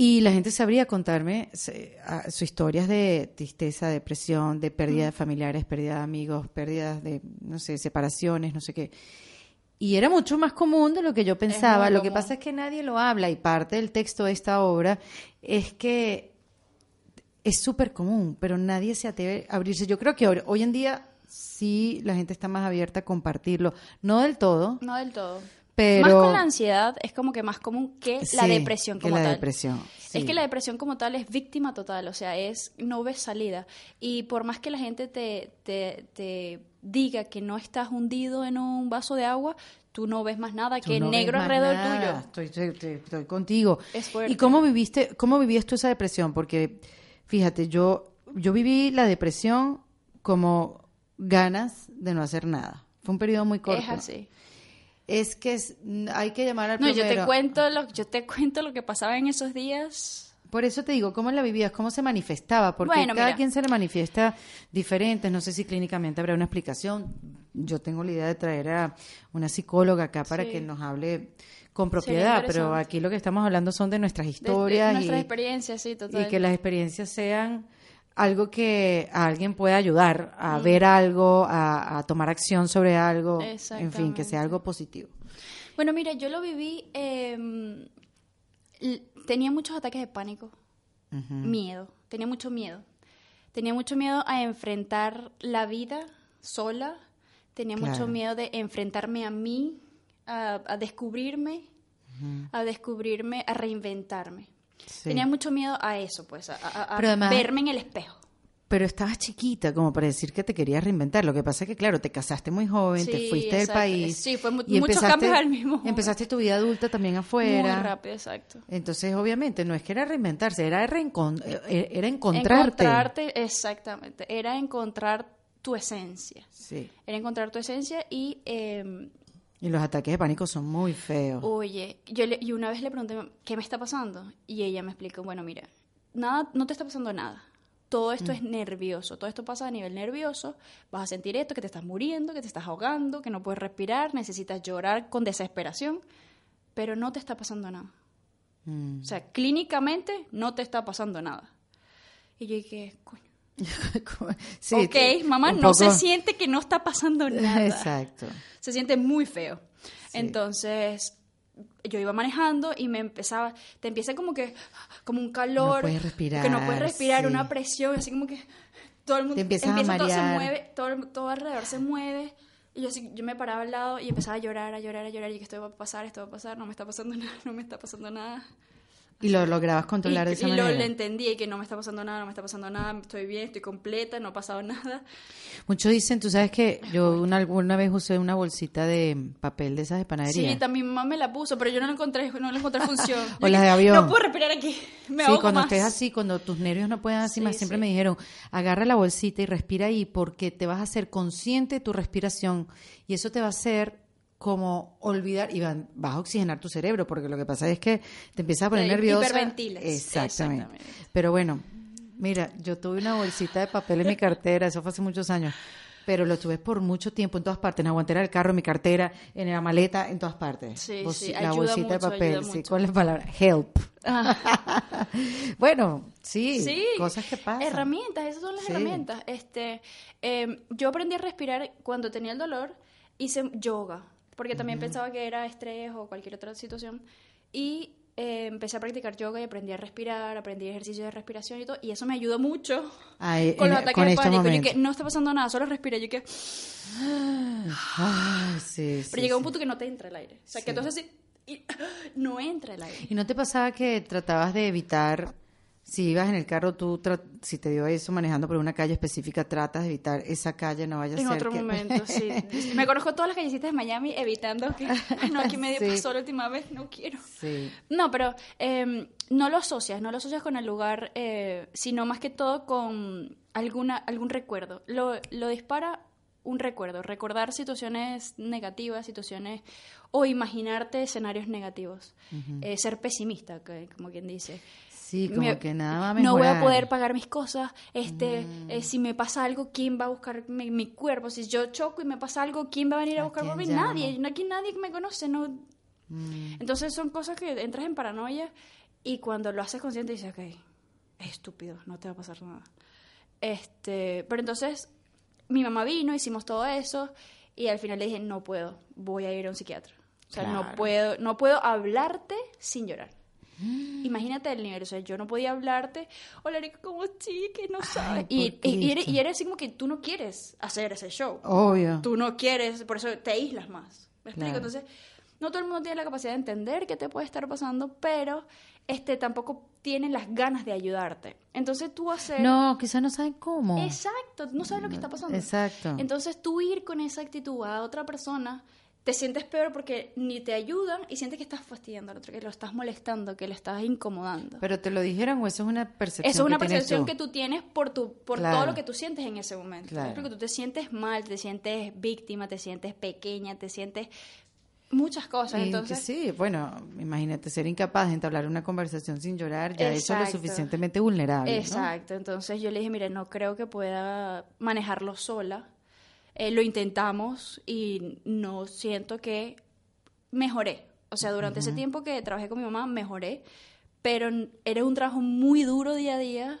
Y la gente sabría contarme sus historias de tristeza, depresión, de pérdida de familiares, pérdida de amigos, pérdidas de, no sé, separaciones, no sé qué. Y era mucho más común de lo que yo pensaba. Lo que pasa es que nadie lo habla y parte del texto de esta obra es que es súper común, pero nadie se atreve a abrirse. Yo creo que hoy en día sí la gente está más abierta a compartirlo. No del todo, No del todo. Pero... Más con la ansiedad es como que más común que la depresión que como la tal. depresión, sí. Es que la depresión como tal es víctima total, o sea, es no ves salida. Y por más que la gente te, te, te diga que no estás hundido en un vaso de agua, tú no ves más nada Tú que no negro alrededor nada. tuyo. Estoy, estoy- contigo. Es. ¿Y cómo viviste, cómo vivías tú esa depresión? Porque, fíjate, yo, yo viví la depresión como ganas de no hacer nada. Fue un periodo muy corto. Es así. Es que es- hay que llamar al No, yo te cuento lo, yo te cuento lo que pasaba en esos días. Por eso te digo, ¿cómo la vivías? ¿Cómo se manifestaba? Porque Bueno, cada mira. quien se le manifiesta diferente. No sé si clínicamente habrá una explicación. Yo tengo la idea de traer a una psicóloga acá para Sí. que nos hable con propiedad, pero aquí lo que estamos hablando son de nuestras de- de historias nuestras y, experiencias, sí, total. y que las experiencias sean algo que a alguien pueda ayudar a ver algo, a, a tomar acción sobre algo, en fin, que sea algo positivo. Bueno, mira, yo lo viví, eh, l- tenía muchos ataques de pánico, miedo, tenía mucho miedo. Tenía mucho miedo a enfrentar la vida sola, tenía Claro. mucho miedo de enfrentarme a mí, a, a descubrirme, a descubrirme, a reinventarme. Sí. Tenía mucho miedo a eso, pues, a, a- a Pero además- verme en el espejo. Pero estabas chiquita como para decir que te querías reinventar. Lo que pasa es que, claro, te casaste muy joven, te fuiste del país. Sí, fue mu- y muchos cambios al mismo momento. Empezaste tu vida adulta también Muy afuera. rápido, exacto. Entonces, obviamente, no es que era reinventarse, era, reencon- eh, era encontrarte. Encontrarte, exactamente. Era encontrar tu esencia. Sí. Era encontrar tu esencia y, eh, Y los ataques de pánico son muy feos. oye, yo le- y una vez le pregunté, ¿qué me está pasando? Y ella me explicó, bueno, mira, nada, no te está pasando nada. Todo esto es nervioso, todo esto pasa a nivel nervioso, vas a sentir esto, que te estás muriendo, que te estás ahogando, que no puedes respirar, necesitas llorar con desesperación, pero no te está pasando nada. Mm. O sea, clínicamente no te está pasando nada. Y yo dije, coño. Sí, ok, te- mamá, no se siente que no está pasando nada. Exacto. Se siente muy feo. Sí. Entonces, yo iba manejando y me empezaba, te empieza como que, como un calor. No puedes respirar, Que no puedes respirar, sí. una presión, así como que todo el mundo Te empiezas a empieza, todo se mueve, todo, alrededor se mueve. Y yo, yo me paraba al lado y empezaba a llorar, a llorar, a llorar. Y que esto va a pasar, esto va a pasar, no me está pasando nada, no me está pasando nada. Y lo lograbas Y, controlar de esa y lo manera. le entendí y que no me está pasando nada, no me está pasando nada, estoy bien, estoy completa, no ha pasado nada. Muchos dicen, tú sabes que yo una, alguna vez usé una bolsita de papel de esas de panadería. Sí, también mamá me la puso, pero yo no le encontré, no le encontré función. O las de avión. No puedo respirar aquí, me sí, cuando estés así, cuando tus nervios no puedan así Sí, más, siempre sí. me dijeron, agarra la bolsita y respira ahí porque te vas a hacer consciente de tu respiración y eso te va a hacer como olvidar y van- vas a oxigenar tu cerebro porque lo que pasa es que te empiezas a poner Te nerviosa. hiperventilas. Exactamente. Exactamente. Pero bueno, mira, yo tuve una bolsita de papel en mi cartera, eso fue hace muchos años. Pero lo tuve por mucho tiempo en todas partes, en la guantera del carro, en mi cartera, en la maleta, en todas partes. Sí, sí, la ayuda bolsita de papel, sí, mucho. ¿cuál es la palabra? Help. bueno, sí, Sí, cosas que pasan. Herramientas, esas son las Sí. herramientas. Este, eh, yo aprendí a respirar cuando tenía el dolor, hice yoga, porque también pensaba que era estrés o cualquier otra situación. Y eh, empecé a practicar yoga y aprendí a respirar, aprendí ejercicios de respiración y todo. Y eso me ayudó mucho Ay, con los ataques con de estos pánico. Yo que no está pasando nada, solo respira. Yo que, Ay, sí, sí, pero llega un sí. punto que no te entra el aire. O sea, que entonces sí, y- no entra el aire. ¿Y no te pasaba que tratabas de evitar, si ibas en el carro, tú, si te dio eso manejando por una calle específica, tratas de evitar esa calle, no vaya a En ser otro que- momento, sí. Me conozco todas las callecitas de Miami evitando que, "Ay, no, aquí me Sí. pasó la última vez, no quiero. Sí. No, pero eh, no lo asocias, no lo asocias con el lugar, eh, sino más que todo con alguna, algún recuerdo. Lo, lo dispara un recuerdo, recordar situaciones negativas, situaciones o imaginarte escenarios negativos. Eh, ser pesimista, que- como quien dice. Sí, como Me- que nada va a no voy a poder pagar mis cosas, este, Mm. eh, si me pasa algo, ¿quién va a buscar mi, mi cuerpo? Si yo choco y me pasa algo, ¿quién va a venir a ¿A buscar por mí? llamo? Nadie, aquí nadie me conoce, no. Mm. Entonces son cosas que entras en paranoia y cuando lo haces consciente dices, ok, es estúpido, no te va a pasar nada. Este, pero entonces mi mamá vino, hicimos todo eso Y al final le dije, no puedo, voy a ir a un psiquiatra. O sea, no puedo, no puedo hablarte sin llorar. Imagínate el nivel, o sea, yo no podía hablarte, hola Erika, ¿cómo sí? Que no sabes. Y, y, Cristo. y era así como que tú no quieres hacer ese show. Obvio. Tú no quieres, por eso te aíslas más. ¿Me explico? Claro. Entonces, no todo el mundo tiene la capacidad de entender qué te puede estar pasando, pero este tampoco tienen las ganas de ayudarte. Entonces tú hacer... No, quizás no saben cómo. Exacto, no sabes lo que está pasando. Exacto. Entonces tú ir con esa actitud a otra persona, te sientes peor porque ni te ayudan y sientes que estás fastidiando al otro, que lo estás molestando, que le estás incomodando. Pero te lo dijeron o eso es una percepción. Eso es una que tienes percepción tú? que tú tienes por tu por Claro. todo lo que tú sientes en ese momento. Claro. Porque tú te sientes mal, te sientes víctima, te sientes pequeña, te sientes muchas cosas. Y Entonces, sí, bueno, imagínate ser incapaz de entablar una conversación sin llorar, ya eso es lo suficientemente vulnerable. ¿no? Exacto, entonces yo le dije, mire, no creo que pueda manejarlo sola. Eh, lo intentamos y no siento que mejoré. O sea, durante ese tiempo que trabajé con mi mamá, mejoré, pero era un trabajo muy duro día a día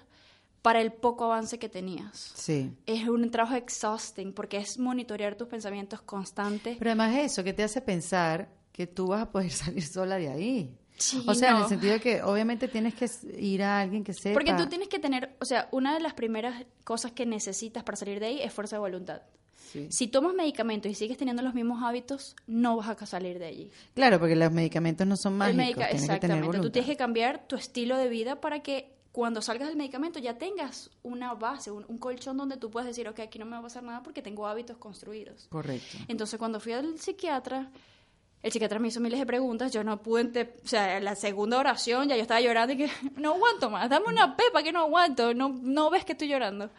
para el poco avance que tenías. Sí. Es un trabajo exhausting porque es monitorear tus pensamientos constantes. Pero además eso, que te hace pensar que tú vas a poder salir sola de ahí. Sí, o sea, en el sentido de que obviamente tienes que ir a alguien que sepa. Porque tú tienes que tener, o sea, una de las primeras cosas que necesitas para salir de ahí es fuerza de voluntad. Sí. Si tomas medicamentos y sigues teniendo los mismos hábitos, no vas a salir de allí. Claro, porque los medicamentos no son mágicos, medica- tienes que tener exactamente. Tú voluntad. tienes que cambiar tu estilo de vida para que cuando salgas del medicamento ya tengas una base, un, un colchón donde tú puedes decir, ok, aquí no me va a pasar nada porque tengo hábitos construidos. Correcto. Entonces, cuando fui al psiquiatra, el psiquiatra me hizo miles de preguntas, yo no pude, o sea, en la segunda oración ya yo estaba llorando y que no aguanto más, dame una pepa que no aguanto, no, no ves que estoy llorando.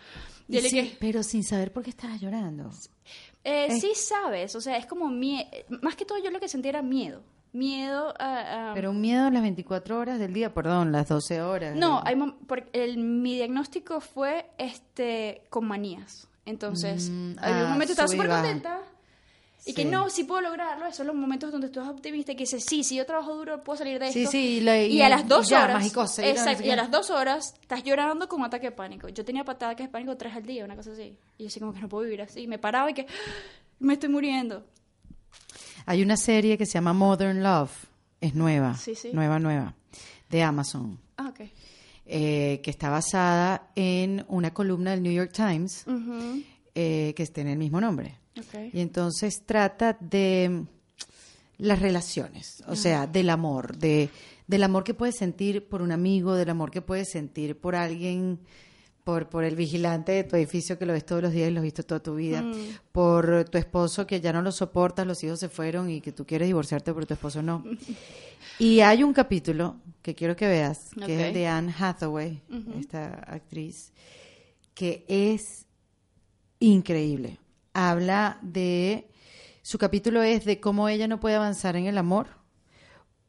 Que, pero sin saber por qué estabas llorando. eh, sí sabes, o sea, es como miedo, más que todo yo lo que sentía era miedo, miedo a... a- Pero un miedo a las 24 horas del día, perdón, las 12 horas. No, hay mom- el, mi diagnóstico fue este con manías. Entonces, Mm, había un ah, momento estaba súper contenta y que Sí. no, sí puedo lograrlo. Esos son los momentos donde tú estás optimista y que dices, sí, si yo trabajo duro, puedo salir de Sí, esto. sí, y la- y, y- a las dos horas. y exacto, a las dos horas estás llorando con ataque de pánico. Yo tenía ataques de pánico tres al día, una cosa así. Y yo así como que no puedo vivir así. Me paraba y que me estoy muriendo. Hay una serie que se llama Modern Love, es nueva, Sí, sí. nueva, nueva, de Amazon, Ah, ok. eh, que está basada en una columna del New York Times eh, que está en el mismo nombre. Y entonces trata de las relaciones, o sea, del amor, de, del amor que puedes sentir por un amigo, del amor que puedes sentir por alguien, por, por el vigilante de tu edificio que lo ves todos los días y lo has visto toda tu vida, Mm. por tu esposo que ya no lo soportas, los hijos se fueron y que tú quieres divorciarte, pero tu esposo no. Y hay un capítulo que quiero que veas, que es Ok. el de Anne Hathaway, esta actriz, que es increíble. Habla de, su capítulo es de cómo ella no puede avanzar en el amor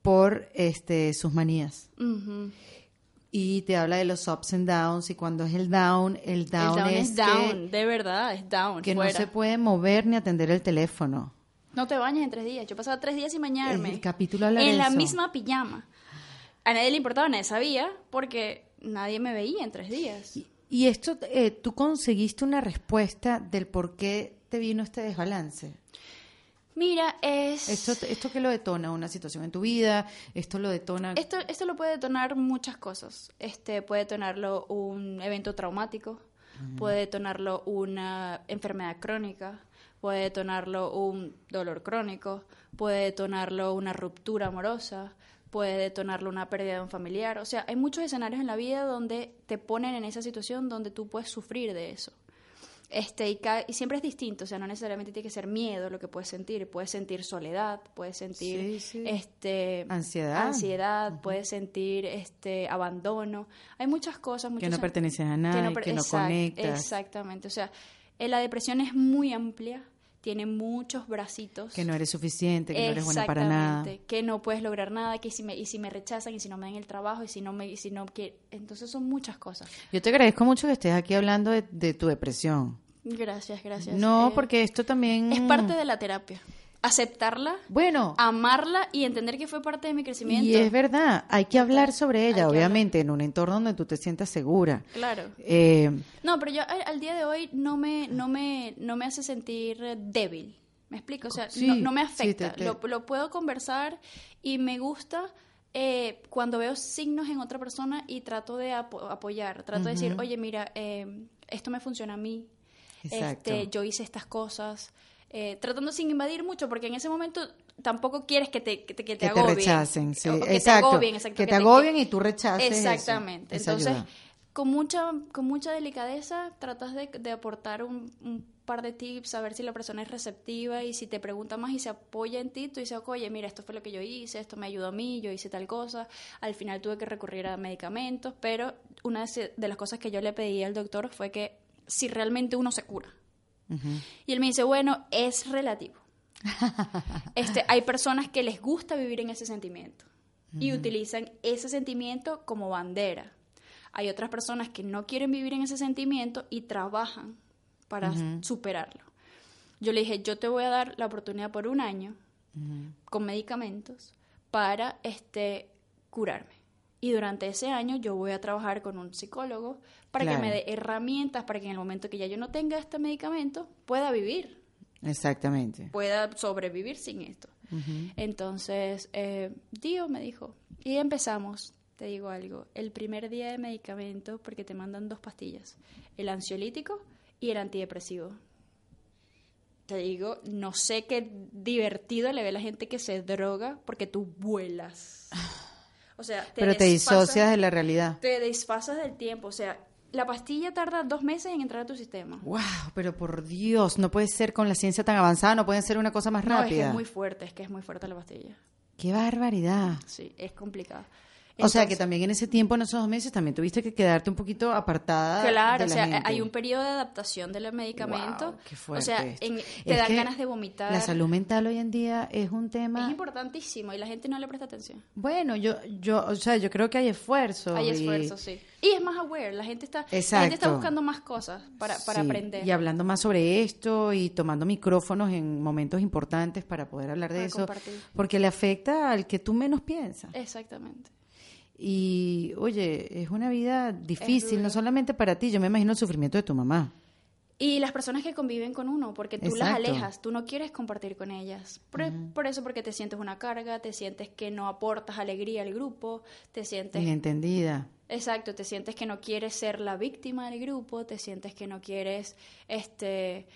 por este sus manías. Y te habla de los ups and downs y cuando es el down, el down, el down es, es que- down, de verdad, es down. que, no se puede mover ni atender el teléfono. No te bañes en tres días. Yo pasaba tres días sin bañarme. El capítulo habla de En la eso. misma pijama. A nadie le importaba, nadie sabía, porque nadie me veía en tres días. Y esto, eh, tú conseguiste una respuesta del por qué te vino este desbalance. Mira, es... Esto, esto que lo detona una situación en tu vida, esto lo detona. Esto, esto lo puede detonar muchas cosas. Este puede detonarlo un evento traumático, puede detonarlo una enfermedad crónica, puede detonarlo un dolor crónico, puede detonarlo una ruptura amorosa, puede detonarlo una pérdida de un familiar. O sea, hay muchos escenarios en la vida donde te ponen en esa situación donde tú puedes sufrir de eso. Este, y, ca- y siempre es distinto, o sea, no necesariamente tiene que ser miedo lo que puedes sentir, puedes sentir soledad, puedes sentir Sí, sí. este Ansiedad. ansiedad, puedes sentir este abandono. Hay muchas cosas, muchos no perteneces a nadie, que no conectas. Exactamente, o sea, eh, la depresión es muy amplia, tiene muchos bracitos. que no eres suficiente, que no eres buena para nada. Que no puedes lograr nada, que si me, y si me rechazan, y si no me dan el trabajo, y si no me, y si no que, entonces son muchas cosas. Yo te agradezco mucho que estés aquí hablando de, de tu depresión. Gracias, gracias. No, Eh, porque esto también... es parte de la terapia. Aceptarla, Bueno, amarla y entender que fue parte de mi crecimiento. y es verdad, hay que hablar sobre ella, obviamente, en un entorno donde tú te sientas segura. Claro. Eh, No, pero yo al, día de hoy no me, no me, no me hace sentir débil. ¿Me explico? O sea, Sí, no, no me sí, afecta. te- te- Lo, lo puedo conversar y me gusta eh, cuando veo signos en otra persona y trato de apo- apoyar. Trato de decir, oye, mira, eh, esto me funciona a mí. Exacto. Este, yo hice estas cosas. Eh, tratando sin invadir mucho, porque en ese momento tampoco quieres que te, que te, que te que te rechacen, sí, que exacto. te agobien, exacto, que te agobien y tú rechaces Exactamente. Entonces, ayuda. con mucha, con mucha delicadeza, tratas de, de aportar un, un par de tips, a ver si la persona es receptiva y si te pregunta más y se apoya en ti, tú dices, oye, mira, esto fue lo que yo hice, esto me ayudó a mí, yo hice tal cosa. Al final tuve que recurrir a medicamentos, pero una de las cosas que yo le pedí al doctor fue que si realmente uno se cura. Y él me dice, bueno, es relativo. Este, hay personas que les gusta vivir en ese sentimiento y utilizan ese sentimiento como bandera. Hay otras personas que no quieren vivir en ese sentimiento y trabajan para superarlo. Yo le dije, yo te voy a dar la oportunidad por un año con medicamentos para este, curarme. Y durante ese año yo voy a trabajar con un psicólogo para Claro. que me dé herramientas para que en el momento que ya yo no tenga este medicamento pueda vivir Exactamente. pueda sobrevivir sin esto. Entonces, eh, Dio me dijo, y empezamos, te digo algo, el primer día de medicamento, porque te mandan dos pastillas, el ansiolítico y el antidepresivo. Te digo, no sé qué divertido le ve la gente que se droga porque tú vuelas. O sea, te Pero te disocias de la realidad. Te desfasas del tiempo, o sea, la pastilla tarda dos meses en entrar a tu sistema. Wow, pero por Dios, no puede ser con la ciencia tan avanzada, no puede ser una cosa más No, es que rápida. es muy fuerte, es que es muy fuerte la pastilla. Qué barbaridad. Sí, es complicado. o sea, que también en ese tiempo, en esos dos meses, también tuviste que quedarte un poquito apartada. Claro, de o sea, gente. hay un periodo de adaptación del medicamento. Guau, qué o fuerte sea, en- Es te dan ganas de vomitar. La salud mental hoy en día es un es tema. importantísimo y la gente no le presta atención. Bueno, yo, yo, o sea, yo creo que hay esfuerzo. Hay y- esfuerzo, sí. Y es más aware, la gente está, la gente está buscando más cosas para, para Sí, aprender. Y hablando más sobre esto y tomando micrófonos en momentos importantes para poder hablar de Para eso, compartir. porque le afecta al que tú menos piensas. Exactamente. Y oye, es una vida difícil, no solamente para ti, yo me imagino el sufrimiento de tu mamá. Y las personas que conviven con uno, porque tú las alejas, tú no quieres compartir con ellas. Por, por eso, porque te sientes una carga, te sientes que no aportas alegría al grupo, te sientes Inentendida. Exacto, te sientes que no quieres ser la víctima del grupo, te sientes que no quieres este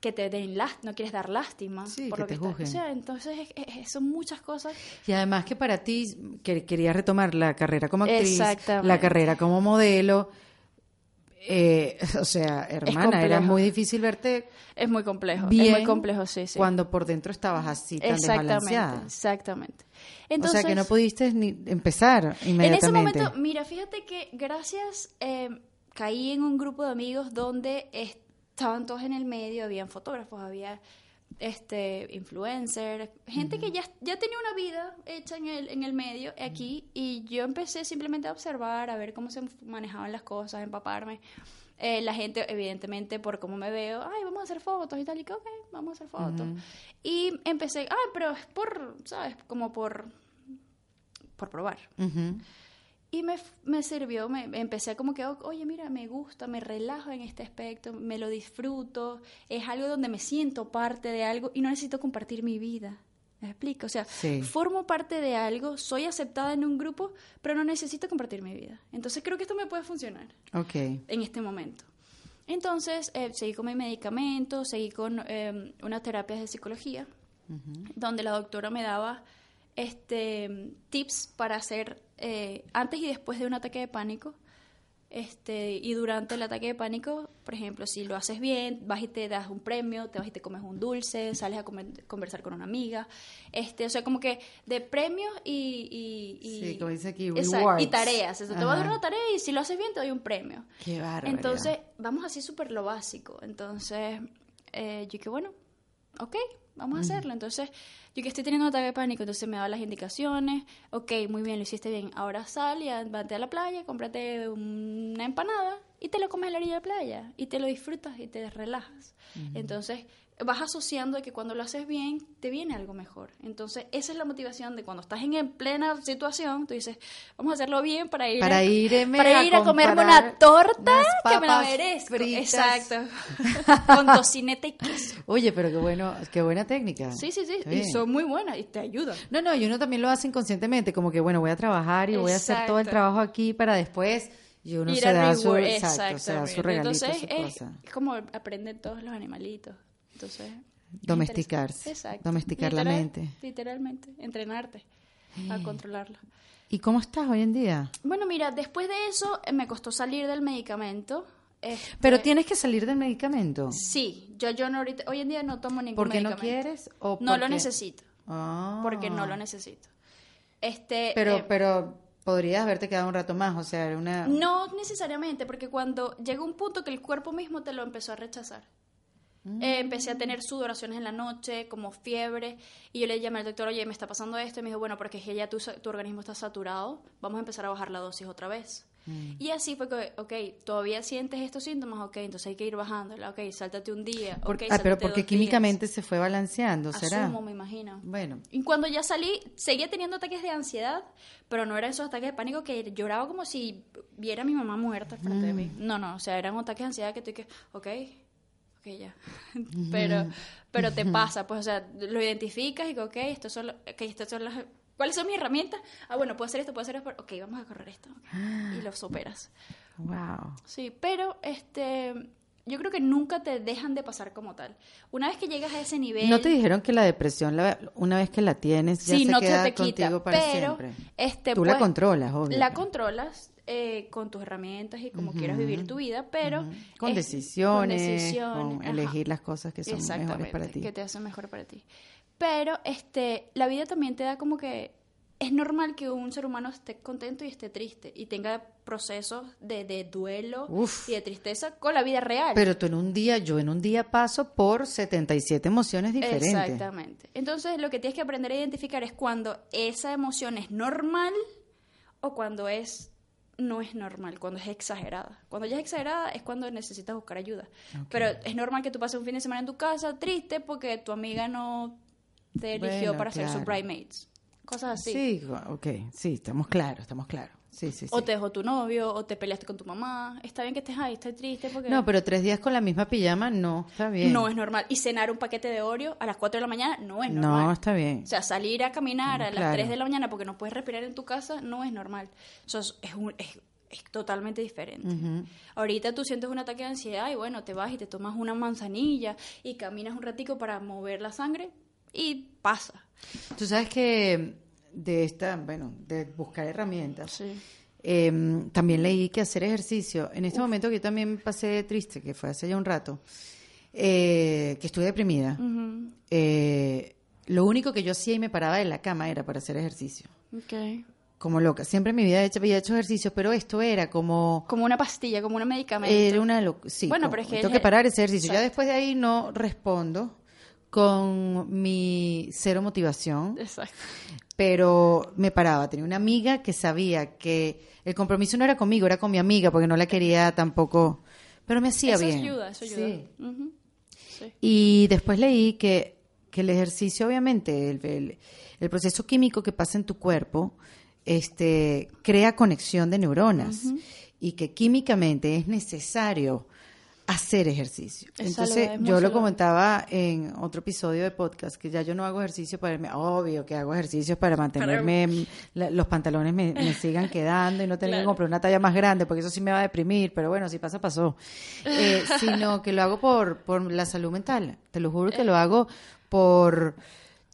que te den lás- no quieres dar lástima Sí, por que lo que te estás- juzguen. o sea, entonces es- es- son muchas cosas. Y además que para ti, que querías retomar la carrera como actriz, la carrera como modelo, eh, o sea, hermana, era muy difícil verte Es muy complejo, bien es muy complejo, sí, sí. cuando por dentro estabas así tan exactamente, desbalanceada. exactamente. o Entonces, sea, que no pudiste ni empezar En inmediatamente. ese momento, mira, fíjate que gracias eh, caí en un grupo de amigos donde estaban todos en el medio, habían fotógrafos, había este influencers, gente que ya, ya tenía una vida hecha en el, en el medio aquí y yo empecé simplemente a observar, a ver cómo se manejaban las cosas, a empaparme. Eh, la gente, evidentemente, por cómo me veo, ay, vamos a hacer fotos y tal, y que, ok, vamos a hacer fotos. Y empecé, ay, pero es por, ¿sabes? Como por, por probar. Y me, me sirvió, me, empecé como que, "O- oye, mira, me gusta, me relajo en este aspecto, me lo disfruto, es algo donde me siento parte de algo y no necesito compartir mi vida. ¿Me explico? O sea, Sí. formo parte de algo, soy aceptada en un grupo, pero no necesito compartir mi vida. Entonces creo que esto me puede funcionar en este momento. Entonces, eh, seguí con mi medicamento, seguí con eh, unas terapias de psicología, donde la doctora me daba este tips para hacer eh, antes y después de un ataque de pánico. Este, y durante el ataque de pánico, por ejemplo, si lo haces bien, vas y te das un premio, te vas y te comes un dulce, sales a comer- conversar con una amiga, este, o sea, como que de premios y, y, y- Sí, como dice aquí, rewards. y tareas, eso, te voy a dar una tarea y si lo haces bien te doy un premio. Qué bárbaro. Entonces, vamos así súper lo básico. Entonces, eh, yo que bueno, ok, vamos a hacerlo. Entonces, yo que estoy teniendo un ataque de pánico, entonces me da las indicaciones, ok, muy bien, lo hiciste bien. Ahora sal y vete a la playa, cómprate una empanada y te lo comes en la orilla de la playa y te lo disfrutas y te relajas. Entonces, vas asociando de que cuando lo haces bien, te viene algo mejor. Entonces, esa es la motivación de cuando estás en plena situación, tú dices, vamos a hacerlo bien para ir, para a, irme para a ir a comerme una torta que me la merezco. fritas. Exacto. Con tocineta y queso. Oye, pero qué bueno, qué buena técnica. Sí, sí, sí. Y son muy buenas y te ayudan. No, no, y uno también lo hace inconscientemente, como que bueno, voy a trabajar y voy a hacer todo el trabajo aquí para después y uno se da su, exacto, se da su regalito, Entonces, su es, cosa. es como aprenden todos los animalitos. Entonces, Domesticarse. Exacto. domesticar la mente. Literalmente, entrenarte a controlarlo. ¿Y cómo estás hoy en día? Bueno, mira, después de eso eh, me costó salir del medicamento. Este, Pero tienes que salir del medicamento. Sí, yo, yo no ahorita, hoy en día no tomo ningún ¿Por qué no medicamento. quieres o No lo porque- necesito, Ah. porque no lo necesito. Este, Pero, eh, pero podrías haberte quedado un rato más, o sea, una... No necesariamente, porque cuando llega un punto que el cuerpo mismo te lo empezó a rechazar. Eh, empecé a tener sudoraciones en la noche, como fiebre, y yo le llamé al doctor, oye, me está pasando esto, y me dijo, bueno, porque es que ya tu, tu organismo está saturado, vamos a empezar a bajar la dosis otra vez. Y así fue que, ok, todavía sientes estos síntomas, ok, entonces hay que ir bajándola, ok, sáltate un día, Por- ok, ah, pero porque dos químicamente días. se fue balanceando, ¿será? Asumo, me imagino. Bueno, Y cuando ya salí, seguía teniendo ataques de ansiedad, pero no eran esos ataques de pánico que lloraba como si viera a mi mamá muerta frente de mí. No, no, o sea, eran ataques de ansiedad que tú que, ok, ok, ya. pero, pero te pasa, pues, o sea, lo identificas y que, ok, estos son, lo- ok, estas son las... ¿Cuáles son mis herramientas? Ah, bueno, puedo hacer esto, puedo hacer esto. Ok, vamos a correr esto. Y lo superas. wow. Sí, pero este, yo creo que nunca te dejan de pasar como tal. Una vez que llegas a ese nivel... ¿No te dijeron que la depresión, la- una vez que la tienes, ya Sí, se no queda te quita, contigo para pero siempre? este, Tú la pues, controlas, obvio. La controlas eh, con tus herramientas y como quieras vivir tu vida, pero Con es- decisiones, con, decisiones, con elegir las cosas que son mejores para ti. que te hacen mejor para ti. Pero este, la vida también te da como que es normal que un ser humano esté contento y esté triste y tenga procesos de, de duelo Uf. y de tristeza con la vida real. Pero tú en un día, yo en un día paso por 77 emociones diferentes. Exactamente. Entonces, lo que tienes que aprender a identificar es cuando esa emoción es normal o cuando es no es normal, cuando es exagerada. Cuando ya es exagerada es cuando necesitas buscar ayuda. Pero es normal que tú pases un fin de semana en tu casa triste porque tu amiga no te eligió Bueno, para ser su claro. Cosas así. Sí, ok, sí, estamos claros, estamos claros. Sí, sí, sí. O te dejó tu novio, o te peleaste con tu mamá. Está bien que estés ahí, estás triste porque... No, pero tres días con la misma pijama, no, está bien. No es normal. Y cenar un paquete de Oreo a las 4 de la mañana no es normal. No, está bien. O sea, salir a caminar a las Claro. 3 de la mañana porque no puedes respirar en tu casa no es normal. Eso es, es un- es- es totalmente diferente. Ahorita tú sientes un ataque de ansiedad y bueno, te vas y te tomas una manzanilla y caminas un ratico para mover la sangre y pasa. Tú sabes que de esta, bueno, de buscar herramientas, Sí. eh, también leí que hacer ejercicio, en este momento que yo también pasé triste, que fue hace ya un rato, eh, que estuve deprimida, eh, lo único que yo hacía y me paraba de la cama era para hacer ejercicio. Okay. Como loca. Siempre en mi vida he hecho- había hecho ejercicio, pero esto era como... Como una pastilla, como un medicamento. Era una sí, Bueno, como- pero es que tengo el- que parar ese ejercicio. Ya Exacto. después de ahí no respondo con mi cero motivación, Exacto. pero me paraba. Tenía una amiga que sabía que el compromiso no era conmigo, era con mi amiga, porque no la quería tampoco, pero me hacía eso bien. ayuda, eso ayuda. Sí. Ujú. Sí. Y después leí que, que el ejercicio, obviamente, el, el- el proceso químico que pasa en tu cuerpo, este, crea conexión de neuronas y que químicamente es necesario hacer ejercicio. Es Entonces, yo lo comentaba en otro episodio de podcast, que ya yo no hago ejercicio para irme, obvio que hago ejercicios para mantenerme, la- los pantalones me, me sigan quedando y no tener que Claro. comprar una talla más grande, porque eso sí me va a deprimir, pero bueno, si pasa, pasó. Eh, sino que lo hago por, por la salud mental. Te lo juro que lo hago por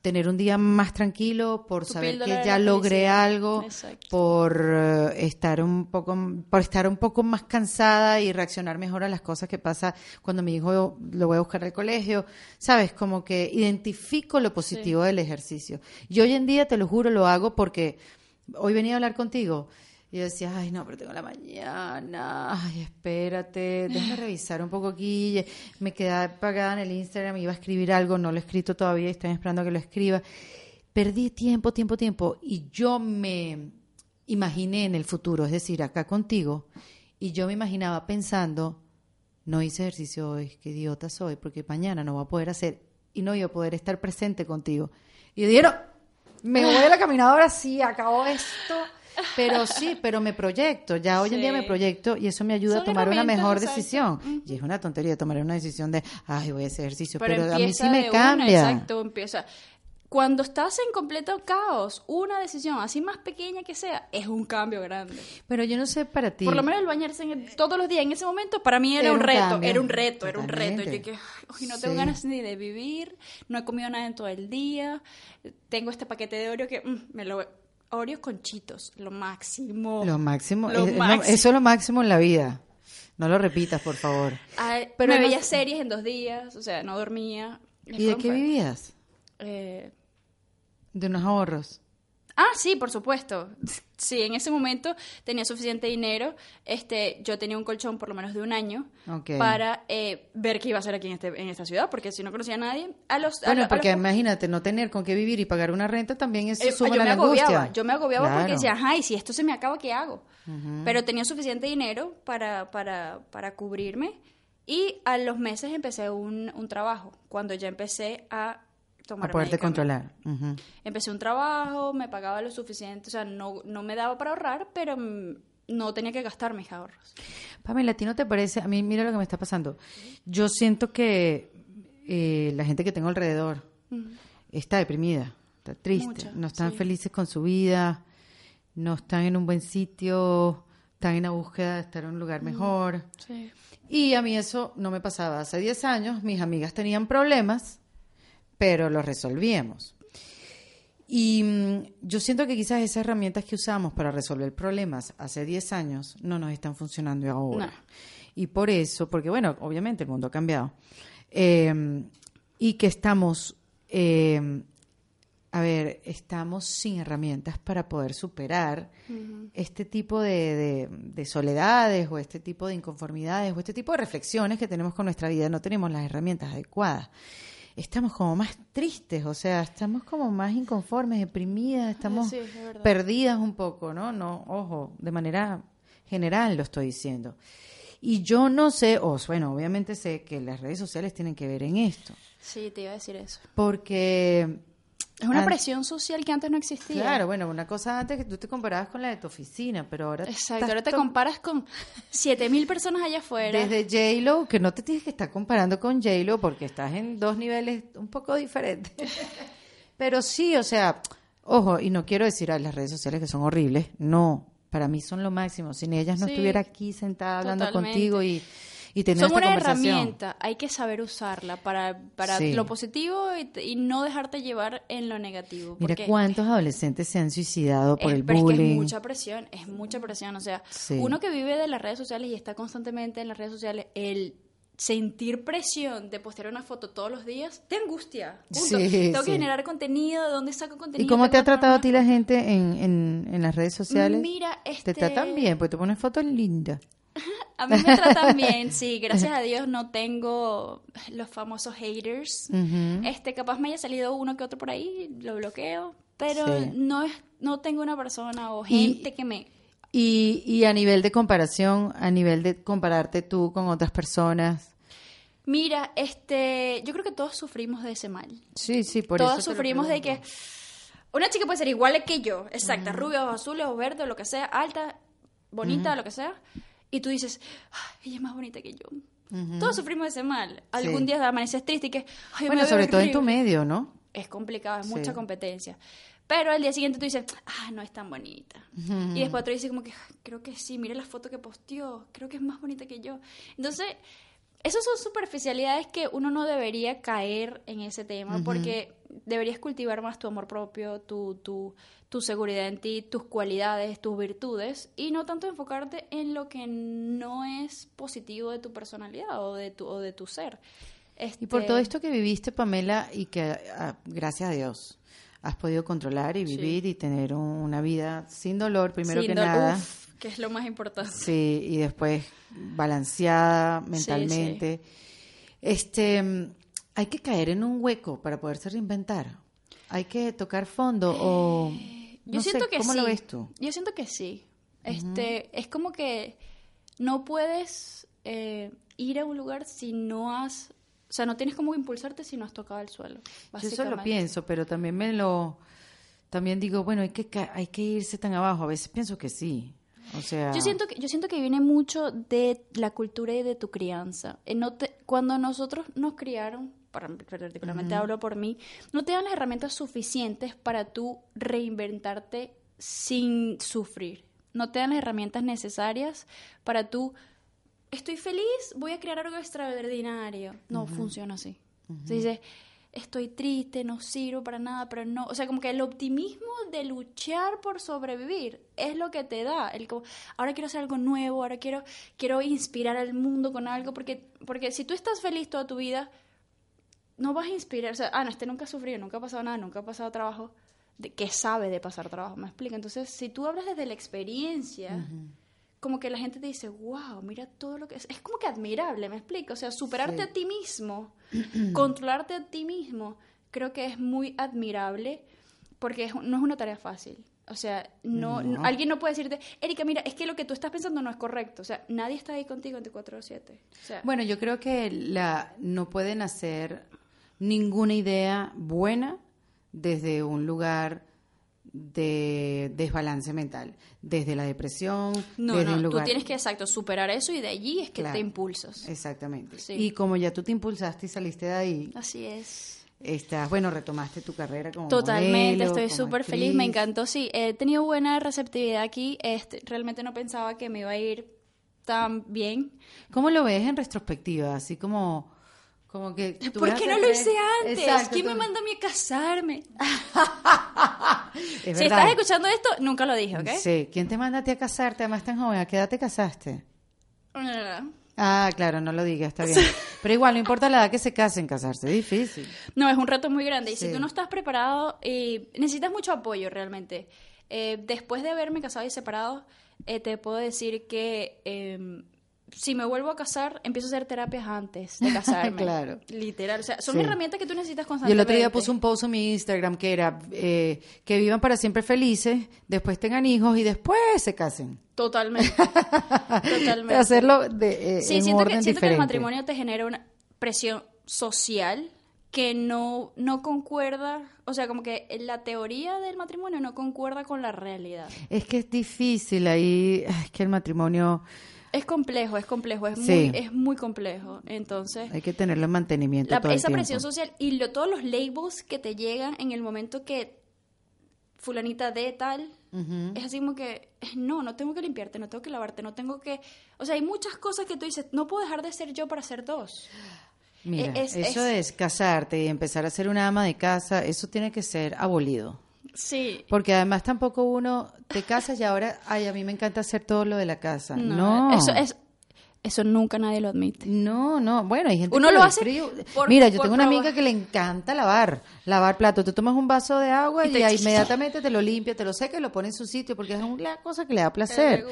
tener un día más tranquilo, por Tu saber que ya logré algo, Exacto. por eh, estar un poco por estar un poco más cansada y reaccionar mejor a las cosas que pasa cuando mi hijo lo voy a buscar al colegio, sabes, como que identifico lo positivo del ejercicio. Y hoy en día te lo juro lo hago porque hoy venía a hablar contigo y yo decía, ay, no, pero tengo la mañana, ay, espérate, déjame revisar un poco aquí. Me quedé apagada en el Instagram, iba a escribir algo, no lo he escrito todavía, estoy esperando que lo escriba. Perdí tiempo, tiempo, tiempo, y yo me imaginé en el futuro, es decir, acá contigo, Y yo me imaginaba pensando, no hice ejercicio hoy, qué idiota soy, porque mañana no voy a poder hacer y no iba a poder estar presente contigo. Y yo dije, no, me voy a la caminadora, sí, acabo esto. Pero sí, pero me proyecto, ya hoy en día me proyecto y eso me ayuda a tomar una mejor decisión. Y es una tontería tomar una decisión de, ay, voy a hacer ejercicio, pero, Pero, a mí sí me de una, cambia. exacto, empieza. Cuando estás en completo caos, una decisión, así más pequeña que sea, es un cambio grande. Pero yo no sé para ti. Por lo menos el bañarse en el- todos los días en ese momento para mí era, Era un reto, cambio. era un reto, era un reto. Yo que, "Ay, no tengo Sí. ganas ni de vivir, no he comido nada en todo el día, tengo este paquete de Oreo que mm, me lo Oreos con chitos, lo máximo. Lo máximo, Lo es- máximo. eso es lo máximo en la vida. No lo repitas, por favor. Ay, Pero me no- veía series en dos días, o sea, no dormía. ¿Y de qué vivías? Eh, De unos ahorros. Ah, sí, por supuesto. Sí, en ese momento tenía suficiente dinero. Este, yo tenía un colchón por lo menos de un año Ok. para eh, ver qué iba a hacer aquí en, este, en esta ciudad, porque si no conocía a nadie, a los... Bueno, a porque los- imagínate, no tener con qué vivir y pagar una renta también eso eh, suma yo la me agobiaba, angustia. yo me agobiaba porque Claro. decía, ajá, y si esto se me acaba, ¿qué hago? Pero tenía suficiente dinero para, para, para cubrirme y a los meses empecé un, un trabajo, cuando ya empecé a tomar A poderte controlar. Ujú. Empecé un trabajo, me pagaba lo suficiente, o sea, no, no me daba para ahorrar, pero no tenía que gastar mis ahorros. Pamela, ¿a ti no te parece? A mí, mira lo que me está pasando. Yo siento que eh, la gente que tengo alrededor está deprimida, está triste, Mucha, no están sí. felices con su vida, no están en un buen sitio, están en la búsqueda de estar en un lugar mejor. Sí. Y a mí eso no me pasaba. Hace 10 años mis amigas tenían problemas, pero los resolvíamos. Y mm, yo siento que quizás esas herramientas que usamos para resolver problemas hace 10 años no nos están funcionando ahora. No. Y por eso, porque bueno, obviamente el mundo ha cambiado. Eh, y que estamos, eh, a ver, estamos sin herramientas para poder superar este tipo de, de- de soledades o este tipo de inconformidades o este tipo de reflexiones que tenemos con nuestra vida. No tenemos las herramientas adecuadas. Estamos como más tristes, o sea, estamos como más inconformes, deprimidas, estamos sí, es verdad. perdidas un poco, ¿no? No, ojo, de manera general lo estoy diciendo. Y yo no sé, o bueno, obviamente sé que las redes sociales tienen que ver en esto, Sí, te iba a decir eso. porque Es una presión social que antes no existía. Claro, bueno, una cosa antes que tú te comparabas con la de tu oficina, pero ahora Exacto, ahora te comparas con 7000 personas allá afuera. desde J-Lo, que no te tienes que estar comparando con J-Lo porque estás en dos niveles un poco diferentes. pero sí, o sea, ojo, y no quiero decir a las redes sociales que son horribles, no, para mí son lo máximo. Sin ellas no Sí, estuviera aquí sentada hablando totalmente. contigo y, y esta una conversación. herramienta, hay que saber usarla para, para Sí. lo positivo y, te- y no dejarte llevar en lo negativo. Mira porque cuántos adolescentes se han suicidado por es, el pero es que bullying. es mucha presión, es mucha presión. O sea, Sí. uno que vive de las redes sociales y está constantemente en las redes sociales, el sentir presión de postear una foto todos los días, te angustia. Punto. Sí, Tengo sí. que generar contenido, ¿de dónde saco contenido? ¿Y cómo te ha tratado a ti la gente en, en, en las redes sociales? Mira, Te este... tratan bien, pues te pones fotos lindas. A mí me tratan bien, sí, gracias a Dios no tengo los famosos haters. Ujú. Este, capaz me haya salido uno que otro por ahí, lo bloqueo, pero Sí. no es, no tengo una persona o Y- gente que me Y, y a nivel de comparación, a nivel de compararte tú con otras personas. Mira, este, yo creo que todos sufrimos de ese mal. Sí, sí, por todos eso. lo sufrimos de que una chica puede ser igual que yo, exacta, rubia o azul o verde o lo que sea, alta, bonita, lo que sea, y tú dices, "Ay, ella es más bonita que yo. Todos sufrimos ese mal. Algún Sí. día amaneces triste y que, ay, Bueno, sobre todo en tu horrible". medio, ¿no? es complicado, es Sí. mucha competencia. Pero al día siguiente tú dices, ah, no es tan bonita. Y después otro dice como que, "Ay, creo que sí, mira la foto que posteó, creo que es más bonita que yo. Entonces, esas son superficialidades que uno no debería caer en ese tema, porque deberías cultivar más tu amor propio, tu, tu, tu seguridad en ti, tus cualidades, tus virtudes, y no tanto enfocarte en lo que no es positivo de tu personalidad o de tu, o de tu ser. Y por Este, todo esto que viviste, Pamela, y que, ah, gracias a Dios, has podido controlar y Sí. vivir y tener un- una vida sin dolor, primero sin que nada. uf, que es lo más importante. Sí, y después balanceada mentalmente. Este, hay que caer en un hueco para poderse reinventar. Hay que tocar fondo o Yo no sé, siento que ¿cómo sí. lo ves tú? Yo siento que sí. Este, es como que no puedes eh, ir a un lugar si no has, o sea, no tienes como impulsarte si no has tocado el suelo. Yo eso lo pienso, pero también me lo, también digo, bueno, hay que, hay que irse tan abajo. A veces pienso que sí. O sea... Yo siento que, yo siento que viene mucho de la cultura y de tu crianza. Eh, cuando nosotros nos criaron, particularmente hablo por mí, no te dan las herramientas suficientes para tú reinventarte sin sufrir. No te dan las herramientas necesarias para tú, estoy feliz, voy a crear algo extraordinario. No funciona así. Se dice, estoy triste, no sirvo para nada, pero no, o sea, como que el optimismo de luchar por sobrevivir es lo que te da, el como, ahora quiero hacer algo nuevo, ahora quiero quiero inspirar al mundo con algo porque porque si tú estás feliz toda tu vida no vas a inspirar, o sea, ah, no, este nunca ha sufrido, nunca ha pasado nada, nunca ha pasado trabajo, de que sabe de pasar trabajo, me explica. Entonces, si tú hablas desde la experiencia, como que la gente te dice, wow, mira todo lo que es. Es como que admirable, me explico. O sea, superarte a ti mismo, controlarte a ti mismo, creo que es muy admirable porque no es una tarea fácil. O sea, no, alguien no puede decirte, Erika, mira, es que lo que tú estás pensando no es correcto. O sea, nadie está ahí contigo 24/7. O sea, bueno, yo creo que la, no pueden hacer ninguna idea buena desde un lugar de desbalance mental, desde la depresión, no, desde no, un lugar... tú tienes que, exacto, superar eso y de allí es que te impulsas. Exactamente. Y como ya tú te impulsaste y saliste de ahí... Así es. Estás, bueno, retomaste tu carrera como Totalmente, estoy súper feliz, me encantó, sí. He tenido buena receptividad aquí, este, realmente no pensaba que me iba a ir tan bien. ¿Cómo lo ves en retrospectiva? Así como como que ¿Por qué no lo hice antes? ¿Quién me manda a mí a casarme? si estás escuchando esto, nunca lo dije, ¿ok? Sí. ¿Quién te manda a ti a casarte? Además tan joven. ¿A qué edad te casaste? Ah, claro, no lo digas, está bien. Pero igual, no importa la edad que se casen, casarse es difícil. No, es un reto muy grande. Y si tú no estás preparado, eh, necesitas mucho apoyo realmente. Eh, después de haberme casado y separado, eh, te puedo decir que em, si me vuelvo a casar, empiezo a hacer terapias antes de casarme. claro. Literal. O sea, son herramientas que tú necesitas constantemente. Y el otro día puse un post en mi Instagram que era eh, que vivan para siempre felices, después tengan hijos y después se casen. Totalmente. Totalmente. Hacerlo de, eh, sí, siento, que, siento que el matrimonio te genera una presión social que no, no concuerda, o sea, como que la teoría del matrimonio no concuerda con la realidad. Es que es difícil ahí, es que el matrimonio es complejo, es complejo, es muy, es muy complejo. Entonces. Hay que tenerlo en mantenimiento. La, todo esa el presión social y todos los labels que te llegan en el momento que fulanita de tal, es así como que, no, no tengo que limpiarte, no tengo que lavarte, no tengo que... O sea, hay muchas cosas que tú dices, no puedo dejar de ser yo para ser dos. Mira, eso de casarte y empezar a ser una ama de casa, eso tiene que ser abolido. Sí. Porque además tampoco uno te casas y ahora, ay, a mí me encanta hacer todo lo de la casa. No. Eso es. Eso nunca nadie lo admite. No, no. Bueno, hay gente Uno que lo, hace. Mira, yo tengo una amiga que le encanta lavar, lavar plato. Tú tomas un vaso de agua y, inmediatamente te lo limpia, te lo seca y lo pone en su sitio porque es una cosa que le da placer.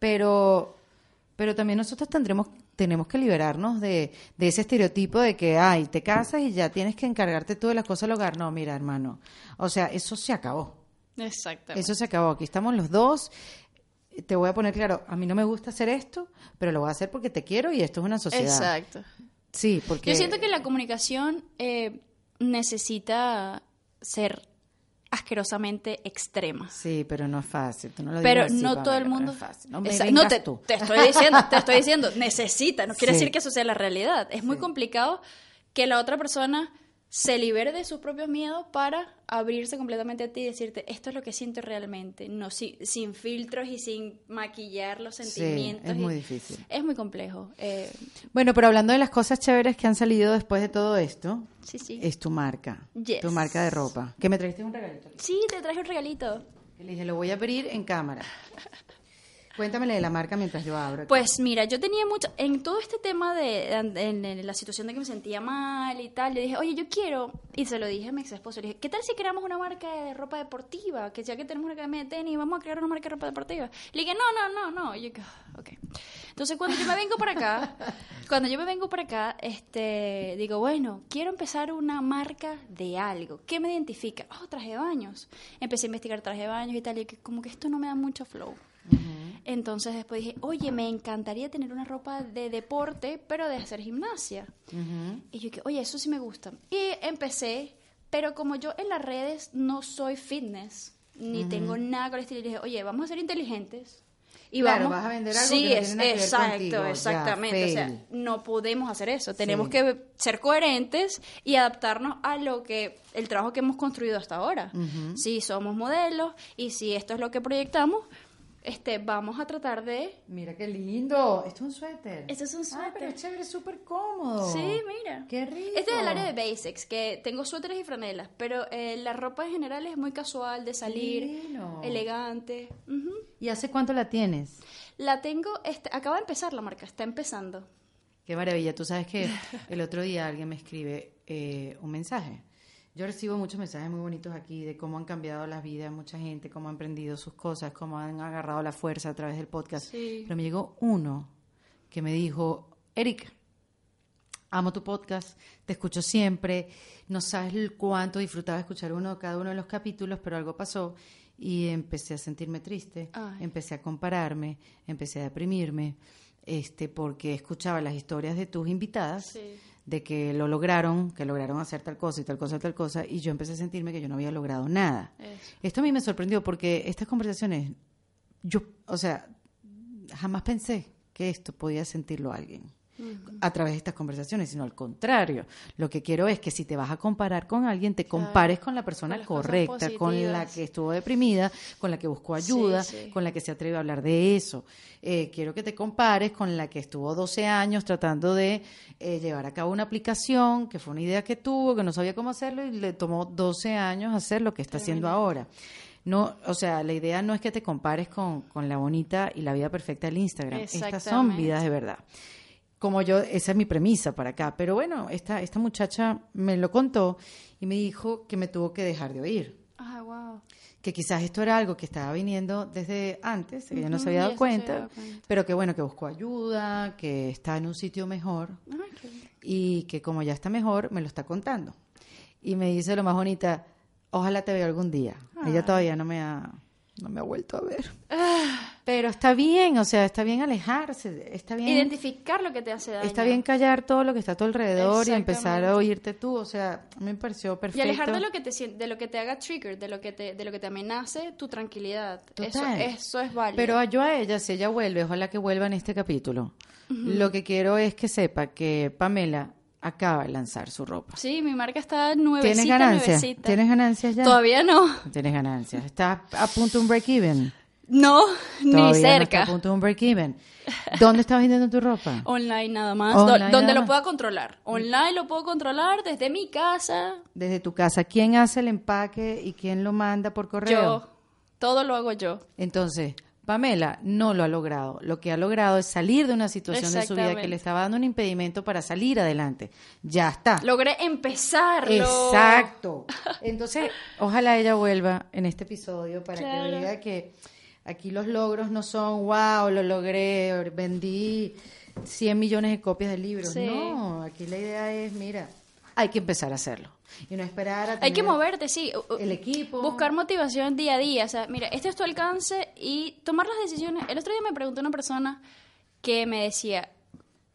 Pero, pero también nosotros tendremos tenemos que liberarnos de, de, ese estereotipo de que, ay, te casas y ya tienes que encargarte tú de las cosas del hogar. No, mira, hermano. O sea, eso se acabó. Exactamente. Eso se acabó. Aquí estamos los dos. Te voy a poner claro, a mí no me gusta hacer esto, pero lo voy a hacer porque te quiero y esto es una sociedad. Exacto. Sí, porque... Yo siento que la comunicación eh, necesita ser asquerosamente extrema. Sí, pero no es fácil. pero no todo el mundo. No, te, tú. te estoy diciendo, te estoy diciendo, necesita. No quiere decir que eso sea la realidad. Es muy complicado que la otra persona se libere de sus propios miedos para abrirse completamente a ti y decirte esto es lo que siento realmente, no sin filtros y sin maquillar los sentimientos. es muy difícil. Es muy complejo. Eh. Bueno, pero hablando de las cosas chéveres que han salido después de todo esto, sí, sí. es tu marca, tu marca de ropa. ¿Que me trajiste un regalito? Sí, te traje un regalito. Le dije, lo voy a abrir en cámara. Cuéntamele de la marca mientras yo abro. Pues mira, yo tenía mucho, en todo este tema de, en, la situación de que me sentía mal y tal, yo dije, oye, yo quiero, y se lo dije a mi ex esposo, le dije, ¿qué tal si creamos una marca de ropa deportiva? Que ya que tenemos una academia de tenis, vamos a crear una marca de ropa deportiva. Le dije, no, no, no, no. Y yo, ok. Entonces cuando yo me vengo para acá, cuando yo me vengo para acá, este, digo, bueno, quiero empezar una marca de algo. ¿Qué me identifica? Oh, traje de baños. Empecé a investigar traje de baños y tal, y que como que esto no me da mucho flow. Entonces después dije, oye, me encantaría tener una ropa de deporte, pero de hacer gimnasia. Y yo dije, oye, eso sí me gusta. Y empecé, pero como yo en las redes no soy fitness, ni tengo nada con el estilo, dije, oye, vamos a ser inteligentes. Y claro, vas a vender algo sí, que no es, tiene nada que ver exacto. Ya, exactamente. o sea, no podemos hacer eso. Tenemos Sí. que ser coherentes y adaptarnos a lo que el trabajo que hemos construido hasta ahora. Si somos modelos y si esto es lo que proyectamos, este, vamos a tratar de. Mira qué lindo. Esto es un suéter. Este es un Ah, pero suéter. es chévere, súper cómodo. Sí, mira. Qué rico. Este es el área de basics, que tengo suéteres y franelas, pero eh, la ropa en general es muy casual, de salir, elegante. ¿Y hace cuánto la tienes? La tengo, este, acaba de empezar la marca, está empezando. Qué maravilla. Tú sabes que el otro día alguien me escribe eh, un mensaje. Yo recibo muchos mensajes muy bonitos aquí de cómo han cambiado las vidas de mucha gente, cómo han aprendido sus cosas, cómo han agarrado la fuerza a través del podcast. Sí. Pero me llegó uno que me dijo, Eric, amo tu podcast, te escucho siempre, no sabes cuánto disfrutaba escuchar uno cada uno de los capítulos, pero algo pasó y empecé a sentirme triste, Ay. empecé a compararme, empecé a deprimirme, este, porque escuchaba las historias de tus invitadas Sí. De que lo lograron, que lograron hacer tal cosa y tal cosa y tal cosa, y yo empecé a sentirme que yo no había logrado nada. Eso. Esto a mí me sorprendió porque estas conversaciones, yo, o sea, jamás pensé que esto podía sentirlo alguien a través de estas conversaciones, sino al contrario. Lo que quiero es que si te vas a comparar con alguien, te Claro. compares con la persona Con correcta, con la que estuvo deprimida, con la que buscó ayuda, Sí, sí. con la que se atreve a hablar de eso. Eh, quiero que te compares con la que estuvo 12 años tratando de eh, llevar a cabo una aplicación, que fue una idea que tuvo, que no sabía cómo hacerlo y le tomó 12 años hacer lo que está haciendo ahora. No, o sea, la idea no es que te compares con, con la bonita y la vida perfecta del Instagram. Estas son vidas de verdad. Como yo, esa es mi premisa para acá. Pero bueno, esta, esta muchacha me lo contó y me dijo que me tuvo que dejar de oír Ah, wow. que quizás esto era algo que estaba viniendo desde antes, que ella no se había dado cuenta, pero que bueno, que buscó ayuda, que está en un sitio mejor Ay, qué lindo. y que como ya está mejor, me lo está contando. Y me dice lo más bonita, ojalá te vea algún día. Ella todavía no me ha, no me ha vuelto a ver. Pero está bien, o sea, está bien alejarse, está bien... Identificar lo que te hace daño. Está bien callar todo lo que está a tu alrededor y empezar a oírte tú, o sea, me pareció Y perfecto. alejar de lo que te de lo que te haga trigger, de lo que te, de lo que te amenace tu tranquilidad. Eso, Total. eso es válido. Pero yo a ella, si ella vuelve, ojalá que vuelva en este capítulo. Lo que quiero es que sepa que Pamela acaba de lanzar su ropa. Sí, mi marca está nuevecita, ¿Tienes ganancias? nuevecita. ¿Tienes ganancias ya? Todavía no. Tienes ganancias. Estás a punto de un break-even. No, ni no cerca. estás a punto de un break-even. ¿Dónde estás vendiendo tu ropa? Online nada más. Online do- donde nada lo más. pueda controlar. Online lo puedo controlar desde mi casa. Desde tu casa. ¿Quién hace el empaque y quién lo manda por correo? Yo. Todo lo hago yo. Entonces, Pamela no lo ha logrado. Lo que ha logrado es salir de una situación de su vida que le estaba dando un impedimento para salir adelante. Ya está. Logré empezarlo. Exacto. Entonces, ojalá ella vuelva en este episodio para que diga que aquí los logros no son, wow, lo logré, vendí 100 millones de copias de libros. Sí. No, aquí la idea es, mira, hay que empezar a hacerlo. Y no esperar a Hay que tener moverte, sí. El equipo. Buscar motivación día a día. O sea, mira, este es tu alcance y tomar las decisiones. El otro día me preguntó una persona que me decía,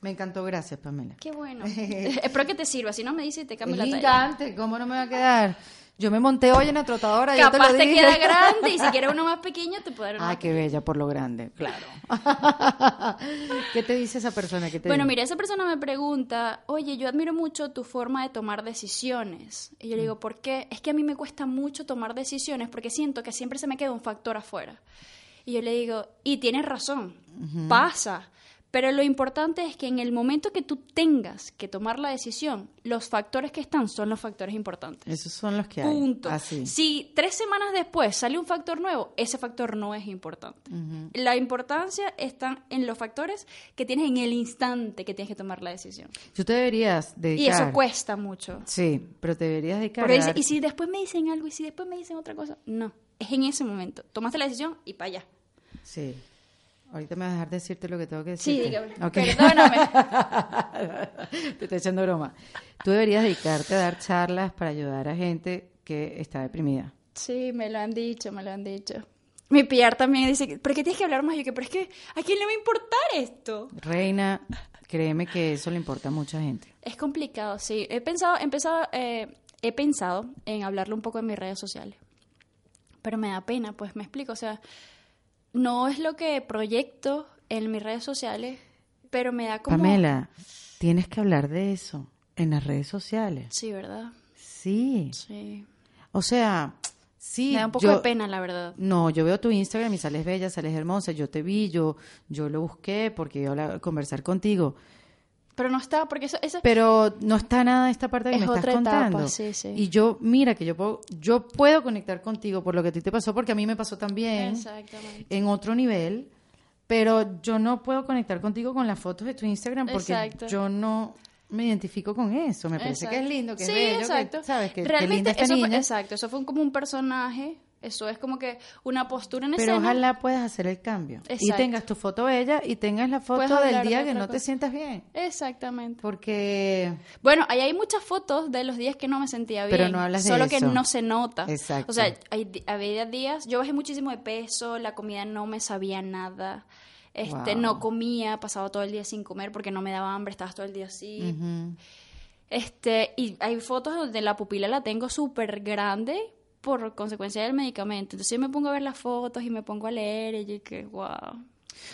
Me encantó, gracias, Pamela. qué bueno. Espero que te sirva. Si no me dice, te Es cambio la talla. gigante, ¿cómo no me va a quedar? Yo me monté hoy en la trotadora, yo te Capaz lo te, dije. queda grande y si quieres uno más pequeño te puedo dar uno más qué bella por lo grande, claro. ¿Qué te dice esa persona? ¿Qué te Bueno, dice? mira, esa persona me pregunta, oye, yo admiro mucho tu forma de tomar decisiones. Y yo le digo, ¿por qué? Es que a mí me cuesta mucho tomar decisiones porque siento que siempre se me queda un factor afuera. Y yo le digo, y tienes razón, pasa. Pero lo importante es que en el momento que tú tengas que tomar la decisión, los factores que están son los factores importantes. Esos son los que hay. Punto. Así. Si tres semanas después sale un factor nuevo, ese factor no es importante. La importancia está en los factores que tienes en el instante que tienes que tomar la decisión. Tú te deberías Y dedicar. eso cuesta mucho. Sí, pero te deberías dedicar. Dice, y si después me dicen algo, y si después me dicen otra cosa, no. Es en ese momento. Tomaste la decisión y para allá. Sí. Ahorita me vas a dejar decirte lo que tengo que Sí, decir. dígame. Ok. Perdóname. te estoy echando broma. Tú deberías dedicarte a dar charlas para ayudar a gente que está deprimida. Sí, me lo han dicho, me lo han dicho. Mi PR también dice, ¿pero qué tienes que hablar más? Yo que, pero es que, ¿a quién le va a importar esto? Reina, créeme que eso le importa a mucha gente. Es complicado, sí. He pensado, he pensado, eh, he pensado en hablarlo un poco en mis redes sociales. Pero me da pena, pues me explico. O sea, no es lo que proyecto en mis redes sociales, pero me da como... Pamela, tienes que hablar de eso en las redes sociales. Sí, ¿verdad? Sí. Sí. O sea, sí. Me da un poco yo- de pena, la verdad. No, yo veo tu Instagram y sales bella, sales hermosa, yo te vi, yo, yo lo busqué porque iba a conversar contigo. Pero no está, porque eso, eso Pero no está nada de esta parte que Es me estás otra etapa, contando. sí, sí. Y yo, mira, que yo puedo, yo puedo conectar contigo por lo que a ti te pasó, porque a mí me pasó también Exactamente. en otro nivel, pero yo no puedo conectar contigo con las fotos de tu Instagram porque Exacto. yo no me identifico con eso. Me parece que es lindo, que sí, es bello, exacto. que, ¿sabes? Que, que Realmente linda esta eso fue, niña. exacto, eso fue como un personaje, eso es como que una postura en Pero escena. ojalá puedas hacer el cambio. Y Exacto. tengas tu foto bella y tengas la Puedes foto del de día que no te sientas bien. Exactamente. Porque Bueno, ahí hay muchas fotos de los días que no me sentía bien. Pero no hablas de Solo que no se nota. Exacto. O sea, hay, había días, yo bajé muchísimo de peso, la comida no me sabía nada. Este, Wow. no comía, pasaba todo el día sin comer porque no me daba hambre, estabas todo el día así. Este, y hay fotos donde la pupila la tengo súper grande por consecuencia del medicamento. Entonces yo me pongo a ver las fotos y me pongo a leer y yo que, wow.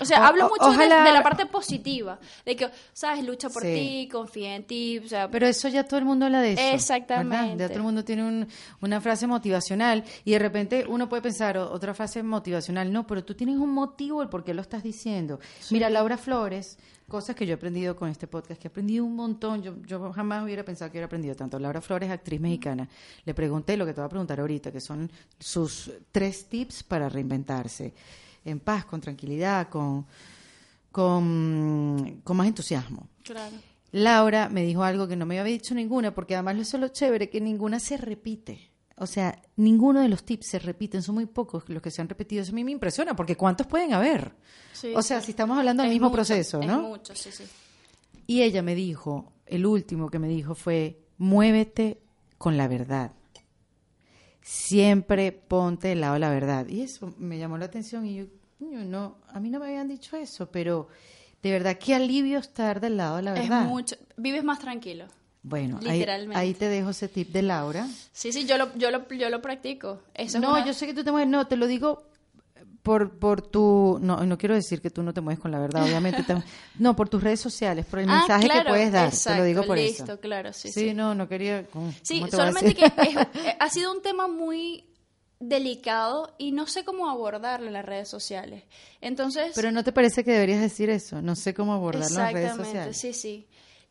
O sea, O- hablo mucho de- ojalá- de, la parte positiva, de que, sabes, lucha por Sí. ti, confía en ti, o sea, Pero eso ya todo el mundo habla de eso. Exactamente. ¿verdad? Ya todo el mundo tiene un- una frase motivacional y de repente uno puede pensar otra frase motivacional. No, pero tú tienes un motivo el por qué lo estás diciendo. Mira, Laura Flores, cosas que yo he aprendido con este podcast, que he aprendido un montón. Yo, yo jamás hubiera pensado que hubiera aprendido tanto. Laura Flores, actriz mexicana. Le pregunté lo que te voy a preguntar ahorita, que son sus tres tips para reinventarse. En paz, con tranquilidad, con, con, con más entusiasmo. claro. Laura me dijo algo que no me había dicho ninguna, porque además eso es lo chévere, que ninguna se repite. O sea, ninguno de los tips se repiten, son muy pocos los que se han repetido. Eso a mí me impresiona, porque ¿cuántos pueden haber? Sí, o sea, sí. si estamos hablando del Es mismo mucho, proceso, es ¿no? mucho, sí, sí. Y ella me dijo, el último que me dijo fue, muévete con la verdad. Siempre ponte del lado de la verdad. Y eso me llamó la atención y yo, "Coño, no, a mí no me habían dicho eso, pero de verdad, qué alivio estar del lado de la Es verdad. mucho, vives más tranquilo. Bueno, ahí, ahí te dejo ese tip de Laura. Sí, sí, yo lo, yo lo, yo lo practico. Eso es no, una- yo sé que tú te mueves, no, te lo digo por, por tu, no, no quiero decir que tú no te mueves con la verdad, obviamente, te- no, por tus redes sociales, por el Ah, mensaje claro, que puedes dar, te exacto, lo digo por listo, eso. claro, sí, Sí, sí. no, no quería, ¿cómo- Sí, te solamente que es- eh, ha sido un tema muy delicado y no sé cómo abordarlo en las redes sociales. Entonces, Pero ¿no te parece que deberías decir eso? No sé cómo abordarlo en las redes exactamente, sociales. sí, sí.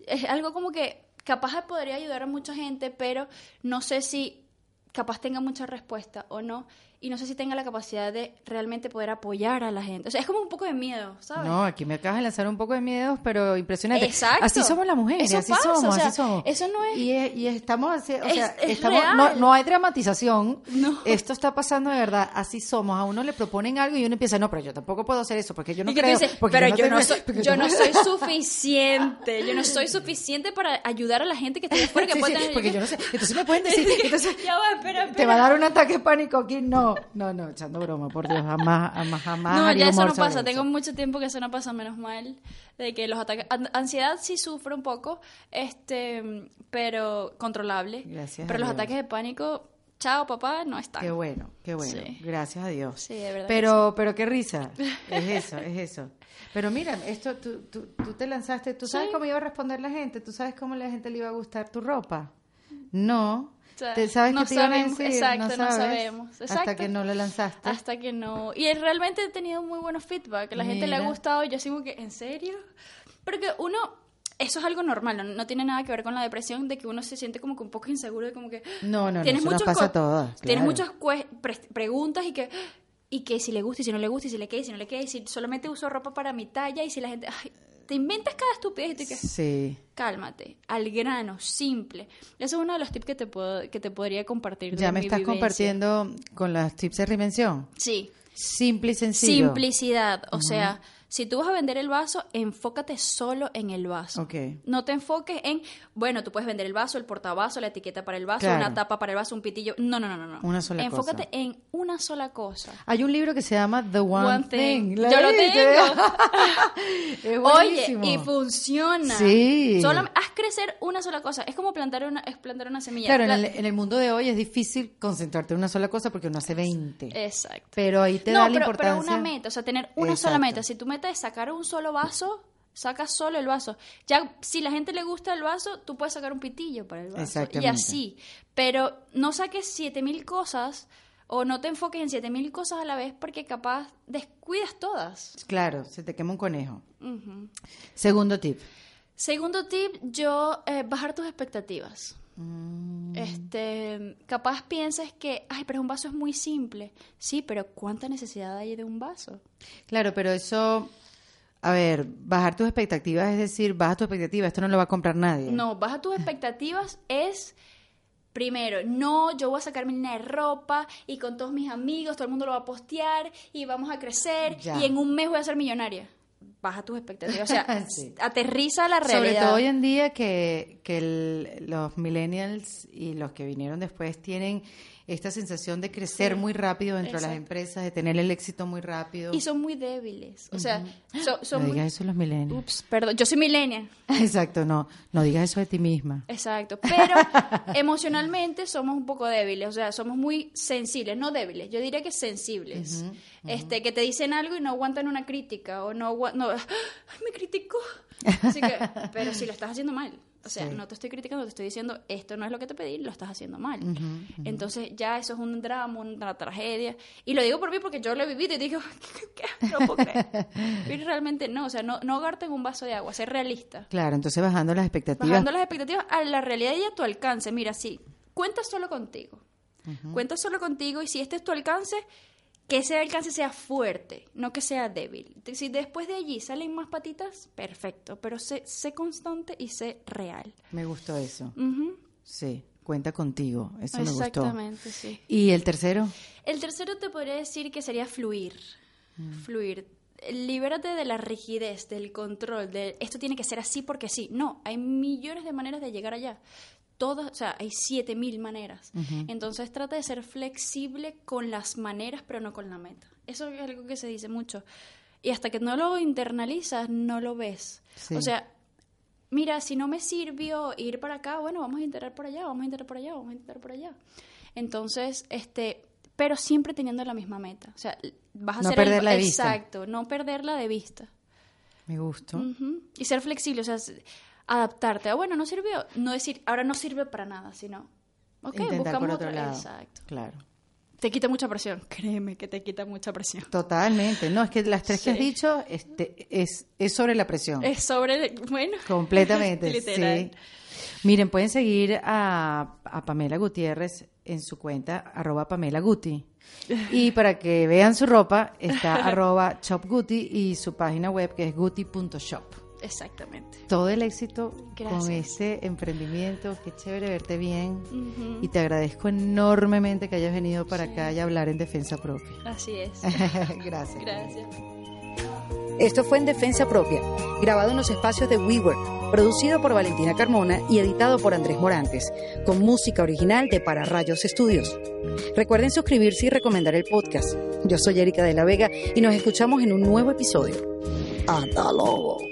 Es algo como que capaz podría ayudar a mucha gente, pero no sé si capaz tenga mucha respuesta o no. Y no sé si tenga la capacidad de realmente poder apoyar a la gente. O sea, es como un poco de miedo, ¿sabes? No, aquí me acabas de lanzar un poco de miedos, pero impresionante. Exacto. Así somos las mujeres, Eso así pasa, somos, o sea, así somos. eso no es- Y, es- y estamos, así, o sea, es estamos, real. no, no hay dramatización. No. Esto está pasando de verdad, así somos. A uno le proponen algo y uno empieza, no, pero yo tampoco puedo hacer eso porque yo no y creo. dices, porque pero yo, no soy, yo no soy suficiente, yo no soy suficiente para ayudar a la gente que está afuera que Sí, puede sí, tener... porque yo no sé. Entonces me pueden decir, entonces Ya va, espera, espera. te va a dar un ataque de pánico aquí. No, no, no, echando broma, por Dios, jamás, jamás, jamás. No, ya eso no pasa. eso. Tengo mucho tiempo que eso no pasa, menos mal. De que los ataques. an- Ansiedad sí sufro un poco, este, pero controlable. Gracias Pero los Dios. ataques de pánico, chao papá, no están. Qué bueno, qué bueno. Sí. Gracias a Dios. Sí, de verdad. Pero, pero qué risa. Es eso, es eso. Pero mira, esto tú, tú, tú te lanzaste, ¿tú sabes Sí. cómo iba a responder la gente? ¿Tú sabes cómo la gente le iba a gustar tu ropa? No. Sea, ¿Te sabes no qué te iban a sabemos, decir? exacto, no sabes. sabemos, Hasta que no lo lanzaste. Hasta que no. Y realmente he tenido muy buenos feedback. La gente le ha Mira. gustado. Yo sigo que, ¿en serio? Porque uno. Eso es algo normal, no, no tiene nada que ver con la depresión, de que uno se siente como que un poco inseguro, de como que. No, no, no, tienes nos muchos pasa todas, Tienes claro. muchas cue- pre- preguntas y que. Y que si le gusta y si no le gusta y si le queda y si no le queda y si solamente uso ropa para mi talla y si la gente. Ay, te inventas cada estupidez y tú que. Sí. Cálmate, al grano, simple. Ese es uno de los tips que te puedo, que te podría compartir. Ya me mi estás vivencia. compartiendo con las tips de reinvención. Sí. Simple y sencillo. Simplicidad, o sea, Si tú vas a vender el vaso, enfócate solo en el vaso. Ok. No te enfoques en, bueno, tú puedes vender el vaso, el portavaso, la etiqueta para el vaso, Claro. una tapa para el vaso, un pitillo. No, no, no, no. no. Una sola Enfócate cosa. en una sola cosa. Hay un libro que se llama The One, One Thing. ¿La Yo lo viste? tengo. es Oye, y funciona. Sí. Solo, haz crecer una sola cosa. Es como plantar una, es plantar una semilla. Claro, en el, en el mundo de hoy es difícil contrarte en una sola cosa porque uno hace 20. Exacto. Pero ahí te no, da la pero, importancia. pero una meta, o sea, tener una sola meta. Si tu meta es sacar un solo vaso, saca solo el vaso. Ya, si la gente le gusta el vaso, tú puedes sacar un pitillo para el vaso. Y Exactamente. así. Pero no saques 7000 cosas o no te enfoques en 7000 cosas a la vez porque capaz descuidas todas. Claro, se te quema un conejo. Ujú. Segundo tip. Segundo tip, yo eh, bajar tus expectativas. Mm. Este, capaz pienses que, ay, pero un vaso es muy simple. Sí, pero ¿cuánta necesidad hay de un vaso? Claro, pero eso, a ver, bajar tus expectativas es decir, baja tu expectativa, esto no lo va a comprar nadie. No, baja tus expectativas es primero, no, yo voy a sacar mi línea de ropa y con todos mis amigos, todo el mundo lo va a postear y vamos a crecer Ya. y en un mes voy a ser millonaria. Baja tus expectativas, o sea, Sí. aterriza la Sobre realidad. todo hoy en día que, que el- los millennials y los que vinieron después tienen esta sensación de crecer Sí, muy rápido dentro de las empresas, de tener el éxito muy rápido. Y son muy débiles, o sea, so- son no muy- digas eso a los millennials. Ups, perdón, yo soy millennial. Exacto, no, no digas eso de ti misma. Exacto, pero emocionalmente somos un poco débiles, o sea, somos muy sensibles, no débiles, yo diría que sensibles. Este, que te dicen algo y no aguantan una crítica o no, no ¡ay, me criticó. Así que, pero si lo estás haciendo mal. O sea, Sí. no te estoy criticando, te estoy diciendo, esto no es lo que te pedí, lo estás haciendo mal. Entonces ya eso es un drama, una tragedia. Y lo digo por mí porque yo lo he vivido y digo, ¿qué? qué? No puedo creer. Pero realmente no, o sea, no, no ahogarte en un vaso de agua, ser realista. Claro, entonces bajando las expectativas. Bajando las expectativas a la realidad y a tu alcance. Mira, sí, cuenta solo contigo. Cuenta solo contigo y si este es tu alcance, que ese alcance sea fuerte, no que sea débil. Si después de allí salen más patitas, perfecto, pero sé, sé constante y sé real. Me gustó eso. Sí, cuenta contigo. Eso me gustó. Exactamente, sí. ¿Y el tercero? El tercero te podría decir que sería fluir. Mm. Fluir. Libérate de la rigidez, del control, de esto tiene que ser así porque sí. No, hay millones de maneras de llegar allá. Todas, o sea, hay siete mil maneras. Entonces trata de ser flexible con las maneras, pero no con la meta. Eso es algo que se dice mucho. Y hasta que no lo internalizas, no lo ves. Sí. O sea, mira, si no me sirvió ir para acá, bueno, vamos a intentar por allá, vamos a intentar por allá, vamos a intentar por allá. Entonces, este, pero siempre teniendo la misma meta. O sea, vas a No ser el- perderla de vista. Exacto, no perderla de vista. Me gustó. Ujú. Y ser flexible, o sea, adaptarte. Ah, bueno, no sirvió. No decir, ahora no sirve para nada, sino, ok, Intentar buscamos por otro otra. lado. Exacto. Claro. Te quita mucha presión. Créeme que te quita mucha presión. Totalmente. No, es que las tres que has dicho este, es, es sobre la presión. Es sobre, bueno. Completamente, Literal. sí. Miren, pueden seguir a, a Pamela Gutiérrez en su cuenta, arroba Pamela Guti. Y para que vean su ropa, está arroba shopguti y su página web que es guti.shop. Exactamente. Todo el éxito con este emprendimiento. Qué chévere verte bien. Y te agradezco enormemente que hayas venido para acá y hablar en defensa propia. Así es. Gracias. Gracias. Esto fue en Defensa Propia, grabado en los espacios de WeWork, producido por Valentina Carmona y editado por Andrés Morantes, con música original de Para Rayos Estudios. Recuerden suscribirse y recomendar el podcast. Yo soy Erika de la Vega y nos escuchamos en un nuevo episodio. ¡Hasta luego!